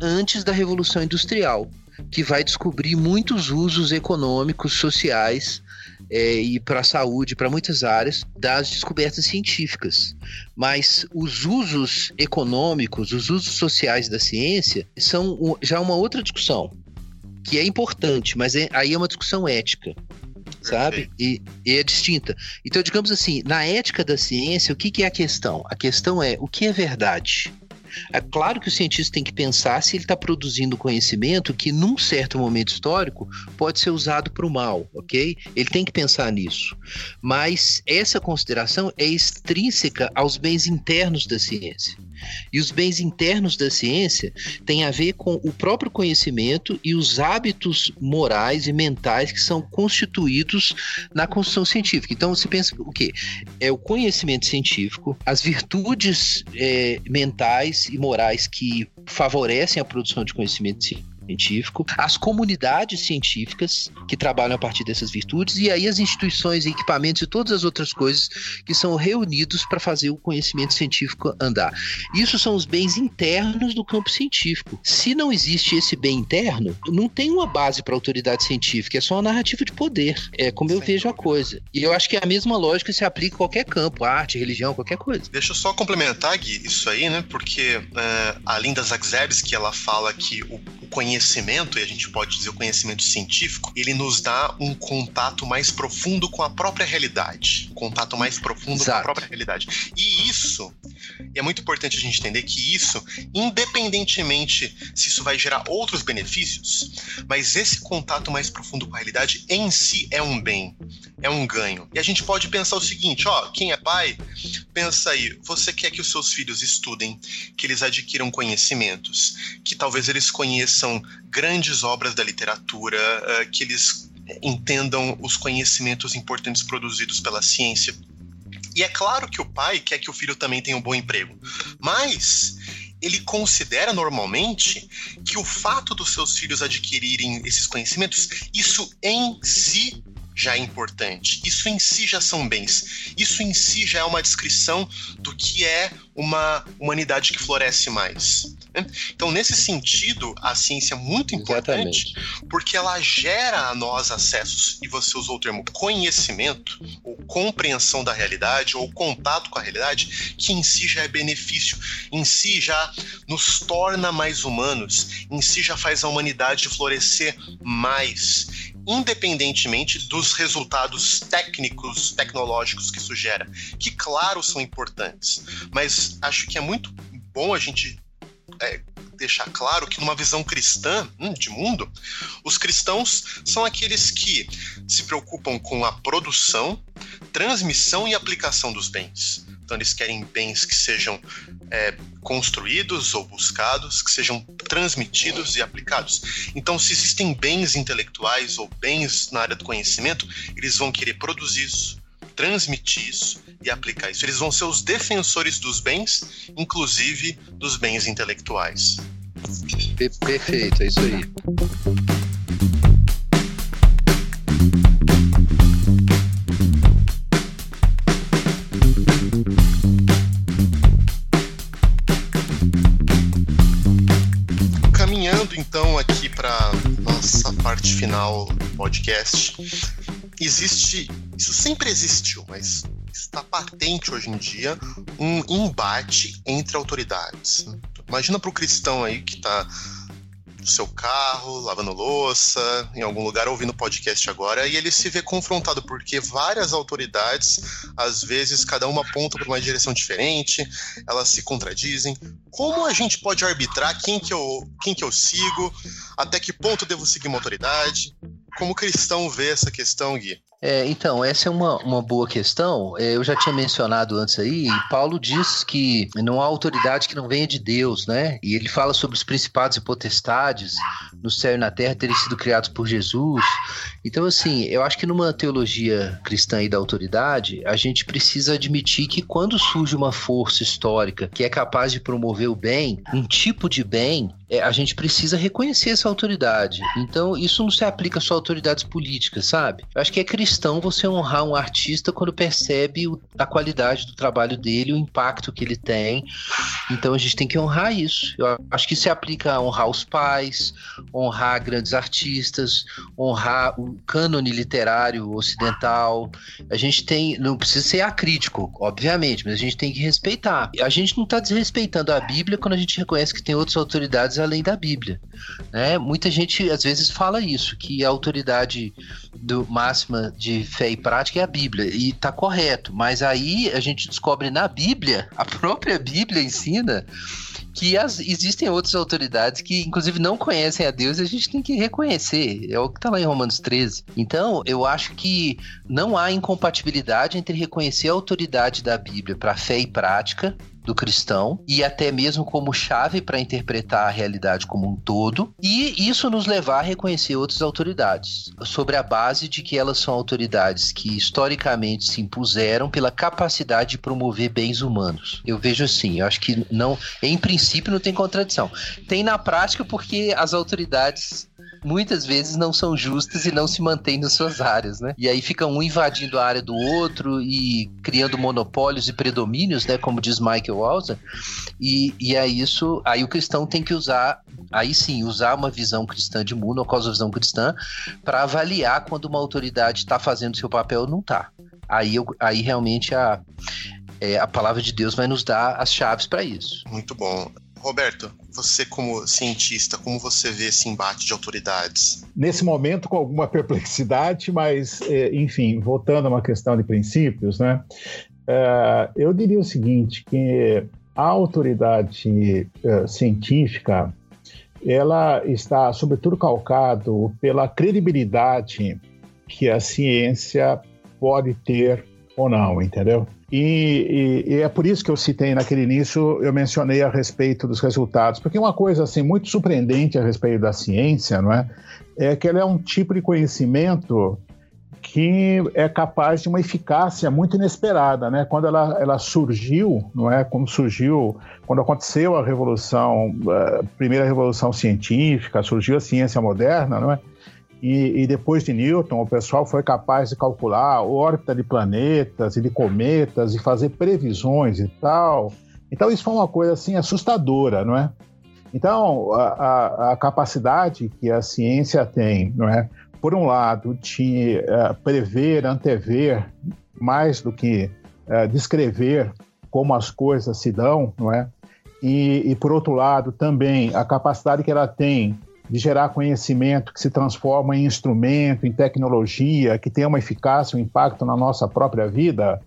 antes da revolução industrial, que vai descobrir muitos usos econômicos, sociais é, e para a saúde, para muitas áreas das descobertas científicas. Mas os usos econômicos, os usos sociais da ciência são já uma outra discussão, que é importante, mas é, aí é uma discussão ética sabe? E, e, é distinta. Então, digamos assim, na ética da ciência, o que, que, é a questão? A questão é o que é verdade? É claro que o cientista tem que pensar se ele está produzindo conhecimento que, num certo momento histórico, pode ser usado para o mal, ok? Ele tem que pensar nisso. Mas essa consideração é extrínseca aos bens internos da ciência. E os bens internos da ciência têm a ver com o próprio conhecimento e os hábitos morais e mentais que são constituídos na construção científica. Então você pensa o quê? É o conhecimento científico, as virtudes é, mentais e morais que favorecem a produção de conhecimento científico científico, as comunidades científicas que trabalham a partir dessas virtudes e aí as instituições, equipamentos e todas as outras coisas que são reunidos para fazer o conhecimento científico andar. Isso são os bens internos do campo científico. Se não existe esse bem interno, não tem uma base para a autoridade científica, é só uma narrativa de poder. É como eu vejo a coisa. E eu acho que é a mesma lógica se aplica a qualquer campo, arte, religião, qualquer coisa. Deixa eu só complementar, Gui, isso aí, né? Porque é, a Linda Zagzebski, ela fala que o, o conhecimento conhecimento, e a gente pode dizer o conhecimento científico, ele nos dá um contato mais profundo com a própria realidade. Um contato mais profundo Exato. com a própria realidade. E isso, e é muito importante a gente entender que isso, independentemente se isso vai gerar outros benefícios, mas esse contato mais profundo com a realidade em si é um bem, é um ganho. E a gente pode pensar o seguinte, ó, quem é pai, pensa aí, você quer que os seus filhos estudem, que eles adquiram conhecimentos, que talvez eles conheçam grandes obras da literatura, uh, que eles entendam os conhecimentos importantes produzidos pela ciência. E é claro que o pai quer que o filho também tenha um bom emprego, mas ele considera normalmente que o fato dos seus filhos adquirirem esses conhecimentos, isso em si já é importante. Isso em si já são bens. Isso em si já é uma descrição do que é uma humanidade que floresce mais. Né? Então, nesse sentido, a ciência é muito importante Exatamente. porque ela gera a nós acessos, e você usou o termo conhecimento, ou compreensão da realidade, ou contato com a realidade, que em si já é benefício, em si já nos torna mais humanos, em si já faz a humanidade florescer mais independentemente dos resultados técnicos, tecnológicos que isso gera, que claro são importantes, mas acho que é muito bom a gente é, deixar claro que numa visão cristã hum, de mundo, os cristãos são aqueles que se preocupam com a produção, transmissão e aplicação dos bens. Então eles querem bens que sejam é, construídos ou buscados, que sejam transmitidos e aplicados. Então, se existem bens intelectuais ou bens na área do conhecimento, eles vão querer produzir isso, transmitir isso e aplicar isso. Eles vão ser os defensores dos bens, inclusive dos bens intelectuais. Perfeito, é isso aí. Parte final do podcast. Existe, isso sempre existiu, mas está patente hoje em dia um embate entre autoridades. Imagina para o cristão aí que está no seu carro, lavando louça, em algum lugar ouvindo podcast agora, e ele se vê confrontado porque várias autoridades, às vezes cada uma aponta para uma direção diferente, elas se contradizem. Como a gente pode arbitrar quem que eu, quem que eu sigo, até que ponto devo seguir uma autoridade? Como cristão vê essa questão, Gui? É, então, essa é uma, uma boa questão. É, eu já tinha mencionado antes aí, Paulo diz que não há autoridade que não venha de Deus, né? E ele fala sobre os principados e potestades no céu e na terra terem sido criados por Jesus. Então, assim, eu acho que numa teologia cristã da autoridade, a gente precisa admitir que quando surge uma força histórica que é capaz de promover o bem, um tipo de bem, é, a gente precisa reconhecer essa autoridade. Então, isso não se aplica só a autoridades políticas, sabe? Eu acho que é cristão você honrar um artista quando percebe o, a qualidade do trabalho dele, o impacto que ele tem. Então, a gente tem que honrar isso. Eu acho que se aplica a honrar os pais, honrar grandes artistas, honrar o cânone literário ocidental. A gente tem, não precisa ser acrítico, obviamente, mas a gente tem que respeitar. A gente não está desrespeitando a Bíblia quando a gente reconhece que tem outras autoridades além da Bíblia. Né? Muita gente às vezes fala isso, que a autoridade do, máxima de fé e prática é a Bíblia, e está correto, mas aí a gente descobre na Bíblia, a própria Bíblia ensina que as, existem outras autoridades que, inclusive, não conhecem a Deus e a gente tem que reconhecer. É o que está lá em Romanos 13. Então, eu acho que não há incompatibilidade entre reconhecer a autoridade da Bíblia para fé e prática do cristão e até mesmo como chave para interpretar a realidade como um todo, e isso nos levar a reconhecer outras autoridades, sobre a base de que elas são autoridades que historicamente se impuseram pela capacidade de promover bens humanos. Eu vejo assim, eu acho que não, em princípio não tem contradição. Tem na prática porque as autoridades muitas vezes não são justas e não se mantêm nas suas áreas, né? E aí fica um invadindo a área do outro e criando monopólios e predomínios, né? Como diz Michael Walzer. E, e é isso. Aí o cristão tem que usar, aí sim, usar uma visão cristã de mundo, a visão cristã, para avaliar quando uma autoridade está fazendo seu papel ou não está. Aí, aí realmente a, é, a palavra de Deus vai nos dar as chaves para isso. Muito bom. Roberto, você como cientista, como você vê esse embate de autoridades? Nesse momento, com alguma perplexidade, mas, é, enfim, voltando a uma questão de princípios, né? É, eu diria o seguinte, que a autoridade é, científica, ela está, sobretudo, calcado pela credibilidade que a ciência pode ter ou não, entendeu? E, e, e, é por isso que eu citei naquele início, eu mencionei a respeito dos resultados, porque uma coisa assim muito surpreendente a respeito da ciência, não é, é que ela é um tipo de conhecimento que é capaz de uma eficácia muito inesperada, né? Quando ela, ela surgiu, não é? Como surgiu, quando aconteceu a revolução, a primeira revolução científica, surgiu a ciência moderna, não é? E, e, depois de Newton, o pessoal foi capaz de calcular a órbita de planetas e de cometas e fazer previsões e tal. Então, isso foi uma coisa assim assustadora, não é? Então, a, a, a capacidade que a ciência tem, não é? Por um lado, de uh, prever, antever, mais do que uh, descrever como as coisas se dão, não é? E, e, por outro lado, também a capacidade que ela tem de gerar conhecimento que se transforma em instrumento, em tecnologia, que tem uma eficácia, um impacto na nossa própria vida.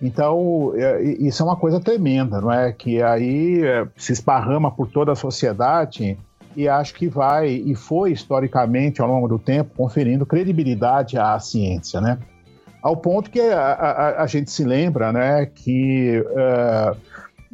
Então, é, isso é uma coisa tremenda, não é? Que aí é, se esparrama por toda a sociedade e acho que vai, e foi historicamente ao longo do tempo, conferindo credibilidade à ciência, né? Ao ponto que a, a, a gente se lembra, né, que. Uh,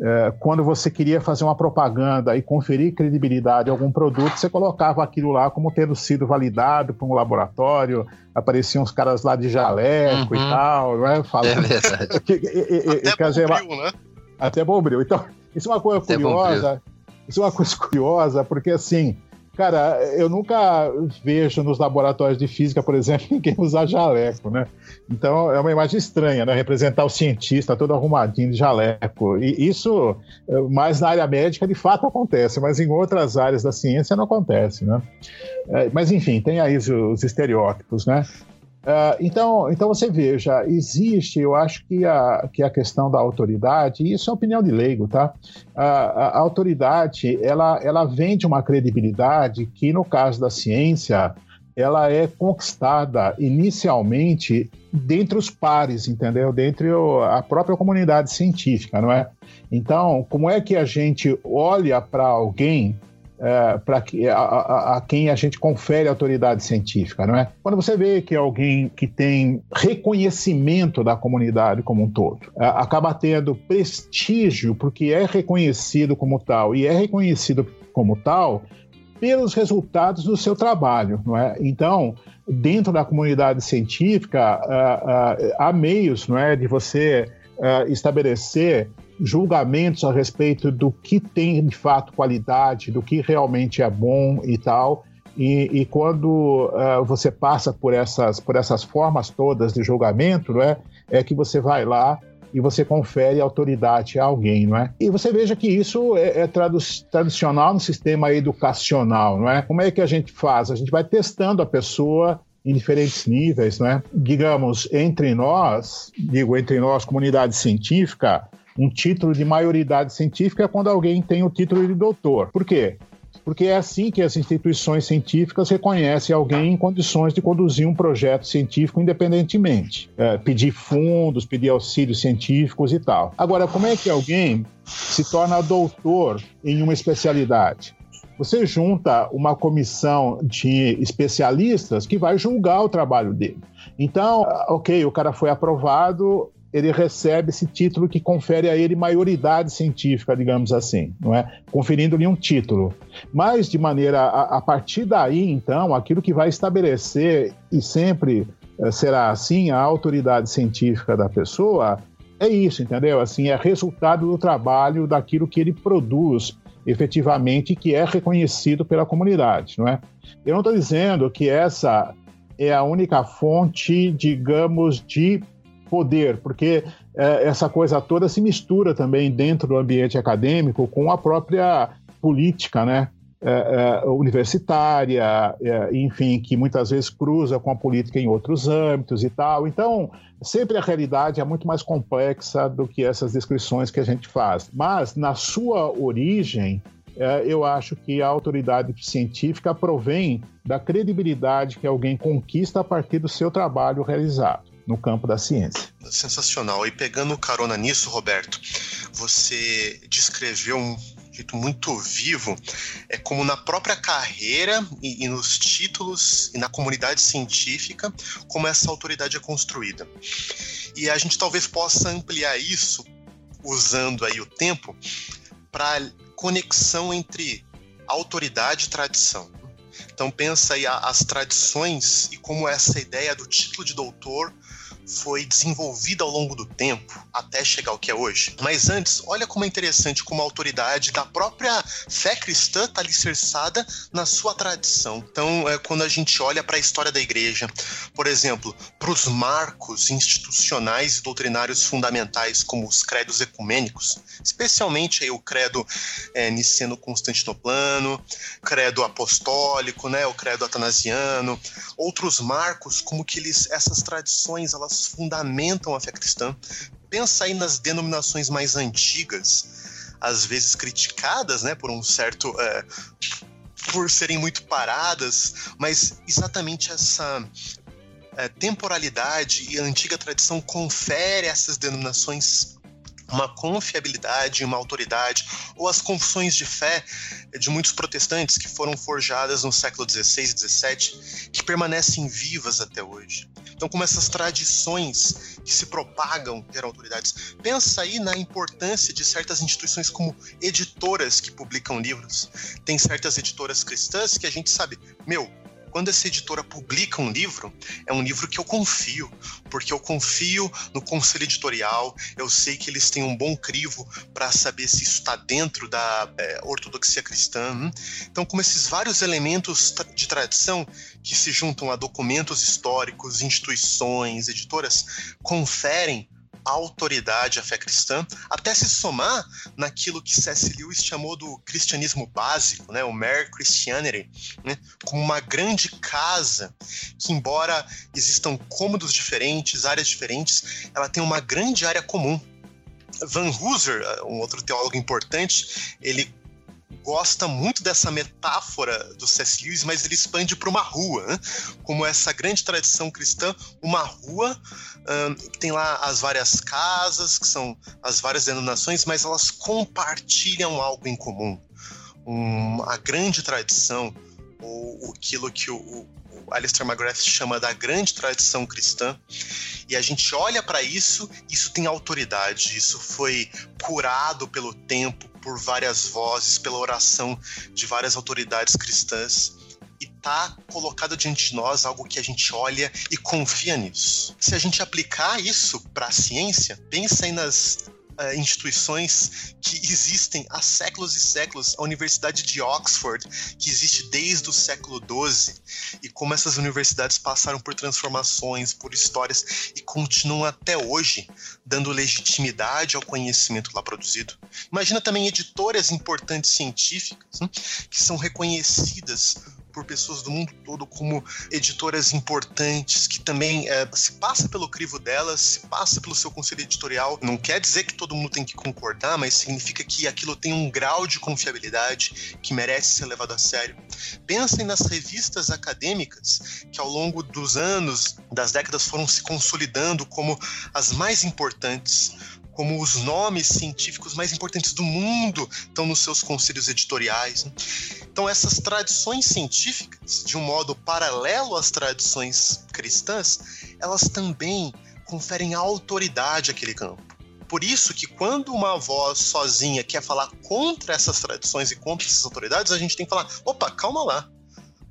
é, quando você queria fazer uma propaganda e conferir credibilidade a algum produto, você colocava aquilo lá como tendo sido validado por um laboratório, apareciam os caras lá de jaleco uhum. e tal, não é? Falando, é verdade. (laughs) que, e, até dizer, bombril, né? Até bombril. Então, isso é uma coisa até curiosa. Isso é uma coisa curiosa, porque assim, Cara, eu nunca vejo nos laboratórios de física, por exemplo, (laughs) ninguém usar jaleco, né? Então é uma imagem estranha, né? Representar o cientista todo arrumadinho de jaleco. E isso, eh, mais na área médica, de fato acontece, mas em outras áreas da ciência não acontece, né? É, mas enfim, tem aí os estereótipos, né? Uh, então, então você veja, existe, eu acho que a, que a questão da autoridade, e isso é opinião de leigo, tá? A, autoridade, ela, ela vem de uma credibilidade que, no caso da ciência, ela é conquistada inicialmente dentre os pares, entendeu? Dentre a própria comunidade científica, não é? Então, como é que a gente olha para alguém é, para que, a, a, quem a gente confere autoridade científica, não é? Quando você vê que alguém que tem reconhecimento da comunidade como um todo, é, acaba tendo prestígio porque é reconhecido como tal e é reconhecido como tal pelos resultados do seu trabalho, não é? Então, dentro da comunidade científica, uh, uh, há meios, não é, de você uh, estabelecer julgamentos a respeito do que tem de fato qualidade, do que realmente é bom e tal. E, e quando uh, você passa por essas, por essas formas todas de julgamento, não é, é que você vai lá e você confere autoridade a alguém, não é? E você veja que isso é, é tradu tradicional no sistema educacional, não é? Como é que a gente faz? A gente vai testando a pessoa em diferentes níveis, não é? Digamos, entre nós, digo entre nós, comunidade científica, um título de maioridade científica quando alguém tem o título de doutor. Por quê? Porque é assim que as instituições científicas reconhecem alguém em condições de conduzir um projeto científico independentemente. É, pedir fundos, pedir auxílios científicos e tal. Agora, como é que alguém se torna doutor em uma especialidade? Você junta uma comissão de especialistas que vai julgar o trabalho dele. Então, ok, o cara foi aprovado, ele recebe esse título que confere a ele maioridade científica, digamos assim, não é? Conferindo-lhe um título. Mas, de maneira, a, a, partir daí, então, aquilo que vai estabelecer, e sempre eh, será assim, a autoridade científica da pessoa, é isso, entendeu? Assim, é resultado do trabalho, daquilo que ele produz efetivamente, que é reconhecido pela comunidade, não é? Eu não estou dizendo que essa é a única fonte, digamos, de poder, porque é, essa coisa toda se mistura também dentro do ambiente acadêmico com a própria política, né? É, é, universitária, é, enfim, que muitas vezes cruza com a política em outros âmbitos e tal. Então, sempre a realidade é muito mais complexa do que essas descrições que a gente faz. Mas, na sua origem, é, eu acho que a autoridade científica provém da credibilidade que alguém conquista a partir do seu trabalho realizado no campo da ciência. Sensacional. E pegando carona nisso, Roberto, você descreveu um jeito muito vivo, é como na própria carreira e, e, nos títulos e na comunidade científica, como essa autoridade é construída. E a gente talvez possa ampliar isso usando aí o tempo para conexão entre autoridade e tradição. Então pensa aí as tradições e como essa ideia do título de doutor foi desenvolvida ao longo do tempo até chegar ao que é hoje. Mas antes, olha como é interessante como a autoridade da própria fé cristã está alicerçada na sua tradição. Então, é, quando a gente olha para a história da igreja, por exemplo, para os marcos institucionais e doutrinários fundamentais, como os credos ecumênicos, especialmente aí o credo é, niceno-constantinoplano, credo apostólico, né, o credo atanasiano, outros marcos, como que eles, essas tradições, elas elas fundamentam a fé cristã. Pensa aí nas denominações mais antigas, às vezes criticadas, né, por um certo é, por serem muito paradas, mas exatamente essa é, temporalidade e a antiga tradição confere a essas denominações uma confiabilidade, uma autoridade, ou as confissões de fé de muitos protestantes que foram forjadas no século XVI e XVII, que permanecem vivas até hoje. Então, como essas tradições que se propagam ter autoridades. Pensa aí na importância de certas instituições como editoras que publicam livros. Tem certas editoras cristãs que a gente sabe, meu, quando essa editora publica um livro, é um livro que eu confio, porque eu confio no conselho editorial, eu sei que eles têm um bom crivo para saber se isso está dentro da é, ortodoxia cristã. Hum? Então, como esses vários elementos de tradição que se juntam a documentos históricos, instituições, editoras, conferem autoridade à fé cristã, até se somar naquilo que C.S. Lewis chamou do cristianismo básico, né, o mere Christianity, né, como uma grande casa que, embora existam cômodos diferentes, áreas diferentes, ela tem uma grande área comum. Van Hooser, um outro teólogo importante, ele gosta muito dessa metáfora do C.S. Lewis, mas ele expande para uma rua, né? como essa grande tradição cristã, uma rua um, que tem lá as várias casas, que são as várias denominações, mas elas compartilham algo em comum. Um, a grande tradição, ou aquilo que o, o Alistair McGrath chama da grande tradição cristã, e a gente olha para isso, isso tem autoridade, isso foi curado pelo tempo, por várias vozes, pela oração de várias autoridades cristãs. E tá colocado diante de nós algo que a gente olha e confia nisso. Se a gente aplicar isso para a ciência, pensa aí nas uh, instituições que existem há séculos e séculos, a Universidade de Oxford, que existe desde o século XII, e como essas universidades passaram por transformações, por histórias, e continuam até hoje dando legitimidade ao conhecimento lá produzido. Imagina também editoras importantes científicas, né, que são reconhecidas por pessoas do mundo todo como editoras importantes, que também é, se passa pelo crivo delas, se passa pelo seu conselho editorial. Não quer dizer que todo mundo tem que concordar, mas significa que aquilo tem um grau de confiabilidade que merece ser levado a sério. Pensem nas revistas acadêmicas que ao longo dos anos, das décadas, foram se consolidando como as mais importantes como os nomes científicos mais importantes do mundo estão nos seus conselhos editoriais. Né? Então, essas tradições científicas, de um modo paralelo às tradições cristãs, elas também conferem autoridade àquele campo. Por isso que quando uma voz sozinha quer falar contra essas tradições e contra essas autoridades, a gente tem que falar: opa, calma lá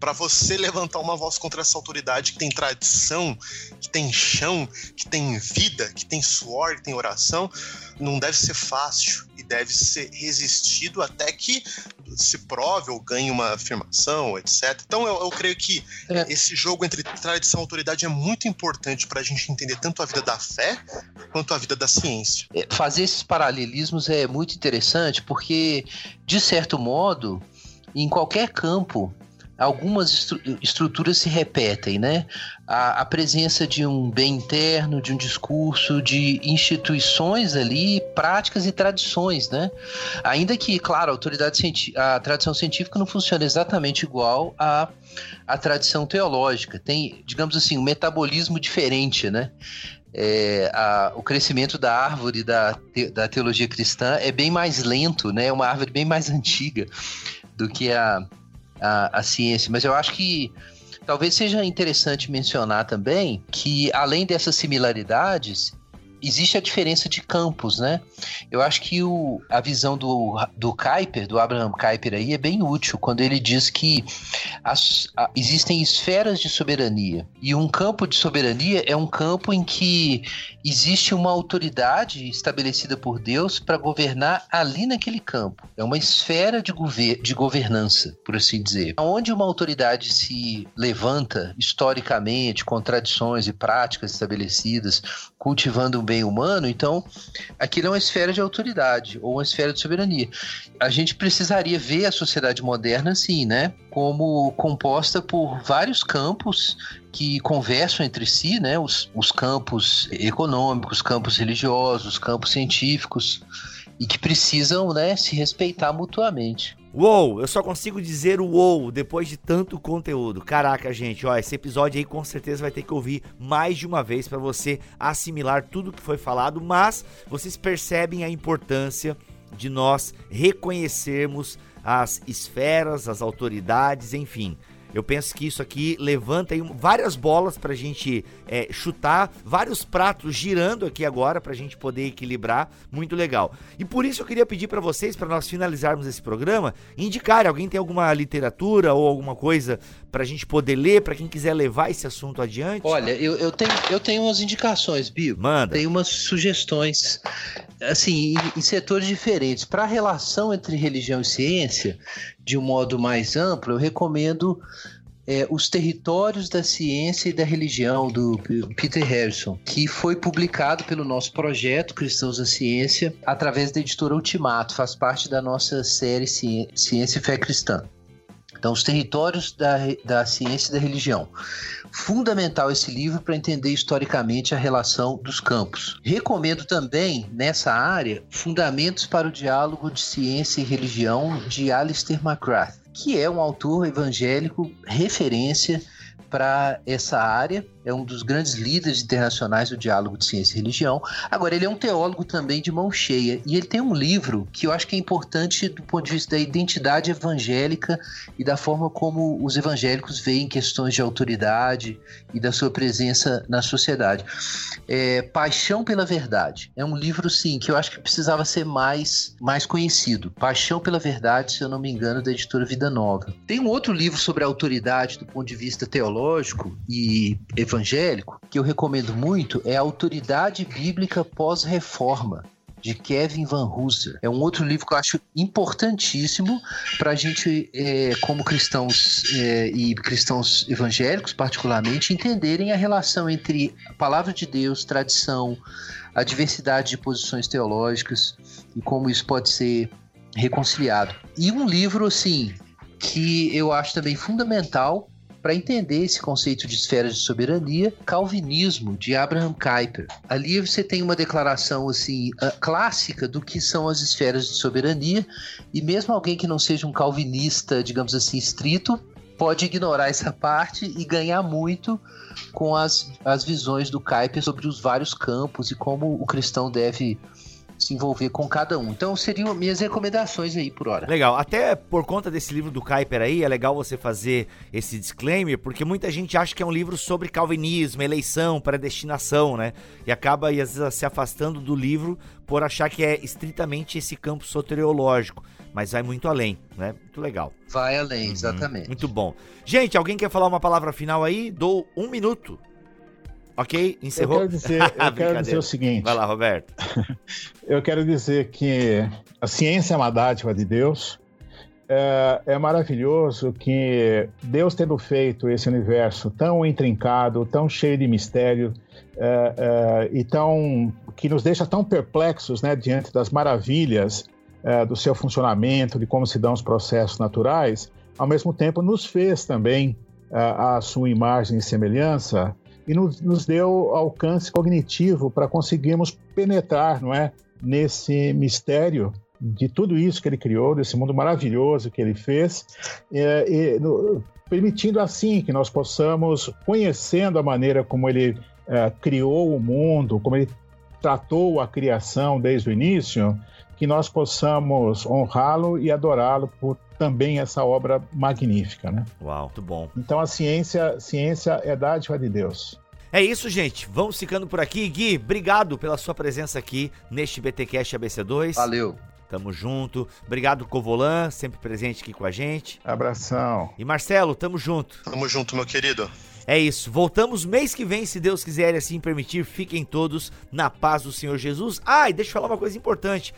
para você levantar uma voz contra essa autoridade que tem tradição, que tem chão, que tem vida, que tem suor, que tem oração, não deve ser fácil e deve ser resistido até que se prove ou ganhe uma afirmação, etc. Então eu, eu creio que é. esse jogo entre tradição e autoridade é muito importante para a gente entender tanto a vida da fé quanto a vida da ciência. É, fazer esses paralelismos é muito interessante porque, de certo modo, em qualquer campo algumas estru estruturas se repetem, né? A, a, presença de um bem interno, de um discurso, de instituições ali, práticas e tradições, né? Ainda que, claro, a autoridade a tradição científica não funciona exatamente igual à, à tradição teológica. Tem, digamos assim, um metabolismo diferente, né? É, a, o crescimento da árvore da, te, da teologia cristã é bem mais lento, né? É uma árvore bem mais (laughs) antiga do que a, a, a ciência, mas eu acho que talvez seja interessante mencionar também que, além dessas similaridades, existe a diferença de campos, né? Eu acho que o, a visão do, do Kuyper, do Abraham Kuyper aí, é bem útil quando ele diz que as, a, existem esferas de soberania. E um campo de soberania é um campo em que existe uma autoridade estabelecida por Deus para governar ali naquele campo. É uma esfera de, gover de governança, por assim dizer. Onde uma autoridade se levanta historicamente, com tradições e práticas estabelecidas, cultivando um bem humano, então aquilo é uma esfera de autoridade ou uma esfera de soberania. A gente precisaria ver a sociedade moderna assim, né? Como composta por vários campos que conversam entre si, né? Os, os campos econômicos, campos religiosos, campos científicos e que precisam, né, se respeitar mutuamente. Uou, eu só consigo dizer uou depois de tanto conteúdo. Caraca, gente, ó, esse episódio aí com certeza vai ter que ouvir mais de uma vez para você assimilar tudo que foi falado, mas vocês percebem a importância de nós reconhecermos as esferas, as autoridades, enfim. Eu penso que isso aqui levanta várias bolas pra gente é, chutar, vários pratos girando aqui agora pra gente poder equilibrar. Muito legal. E por isso eu queria pedir para vocês, para nós finalizarmos esse programa, indicar, alguém tem alguma literatura ou alguma coisa pra gente poder ler, para quem quiser levar esse assunto adiante? Olha, eu, eu, tenho, eu tenho umas indicações, Bio. Manda. Tem umas sugestões, assim, em, em setores diferentes. Para a relação entre religião e ciência, de um modo mais amplo, eu recomendo é, Os Territórios da Ciência e da Religião, do Peter Harrison, que foi publicado pelo nosso projeto Cristãos da Ciência, através da editora Ultimato, faz parte da nossa série Ciência e Fé Cristã. Então, os territórios da, da ciência e da religião. Fundamental esse livro para entender historicamente a relação dos campos. Recomendo também, nessa área, Fundamentos para o Diálogo de Ciência e Religião, de Alistair McGrath, que é um autor evangélico referência para essa área é um dos grandes líderes internacionais do diálogo de ciência e religião. Agora, ele é um teólogo também de mão cheia. E ele tem um livro que eu acho que é importante do ponto de vista da identidade evangélica e da forma como os evangélicos veem questões de autoridade e da sua presença na sociedade. É Paixão pela Verdade. É um livro, sim, que eu acho que precisava ser mais, mais conhecido. Paixão pela Verdade, se eu não me engano, da editora Vida Nova. Tem um outro livro sobre autoridade do ponto de vista teológico e evangélico, que eu recomendo muito, é Autoridade Bíblica Pós-Reforma, de Kevin Van Hooser. É um outro livro que eu acho importantíssimo para a gente, é, como cristãos é, e cristãos evangélicos, particularmente, entenderem a relação entre a palavra de Deus, tradição, a diversidade de posições teológicas e como isso pode ser reconciliado. E um livro, assim, que eu acho também fundamental para entender esse conceito de esferas de soberania, Calvinismo de Abraham Kuyper. Ali você tem uma declaração assim clássica do que são as esferas de soberania e mesmo alguém que não seja um calvinista, digamos assim, estrito, pode ignorar essa parte e ganhar muito com as, as visões do Kuyper sobre os vários campos e como o cristão deve se envolver com cada um. Então seriam minhas recomendações aí por hora. Legal. Até por conta desse livro do Kuiper aí, é legal você fazer esse disclaimer, porque muita gente acha que é um livro sobre calvinismo, eleição, predestinação, né? E acaba às vezes se afastando do livro por achar que é estritamente esse campo soteriológico. Mas vai muito além, né? Muito legal. Vai além, uhum. exatamente. Muito bom. Gente, alguém quer falar uma palavra final aí? Dou um minuto Ok? Encerrou? Eu quero dizer, eu (laughs) quero dizer o seguinte. Vai lá, Roberto. (laughs) eu quero dizer que a ciência é uma dádiva de Deus. É, é, maravilhoso que Deus tendo feito esse universo tão intrincado, tão cheio de mistério, é, é, e tão que nos deixa tão perplexos né, diante das maravilhas é, do seu funcionamento, de como se dão os processos naturais, ao mesmo tempo nos fez também é, a sua imagem e semelhança e nos, nos deu alcance cognitivo para conseguirmos penetrar, não é, nesse mistério de tudo isso que ele criou, desse mundo maravilhoso que ele fez, é, no, permitindo assim que nós possamos, conhecendo a maneira como ele é, criou o mundo, como ele tratou a criação desde o início, que nós possamos honrá-lo e adorá-lo por também essa obra magnífica, né? Uau, muito bom. Então a ciência, ciência é dádiva de Deus. É isso, gente. Vamos ficando por aqui. Gui, obrigado pela sua presença aqui neste BTcast ABC2. Valeu. Tamo junto. Obrigado, Covolan, sempre presente aqui com a gente. Abração. E Marcelo, tamo junto. Tamo junto, meu querido. É isso. Voltamos mês que vem, se Deus quiser e assim permitir. Fiquem todos na paz do Senhor Jesus. Ah, e deixa eu falar uma coisa importante.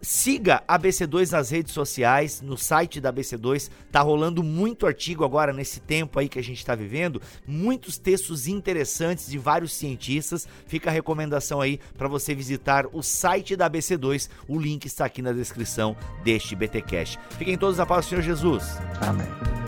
Siga a BC2 nas redes sociais, no site da BC2, tá rolando muito artigo agora nesse tempo aí que a gente está vivendo, muitos textos interessantes de vários cientistas. Fica a recomendação aí para você visitar o site da BC2. O link está aqui na descrição deste BTcast. Fiquem todos na paz do Senhor Jesus. Amém.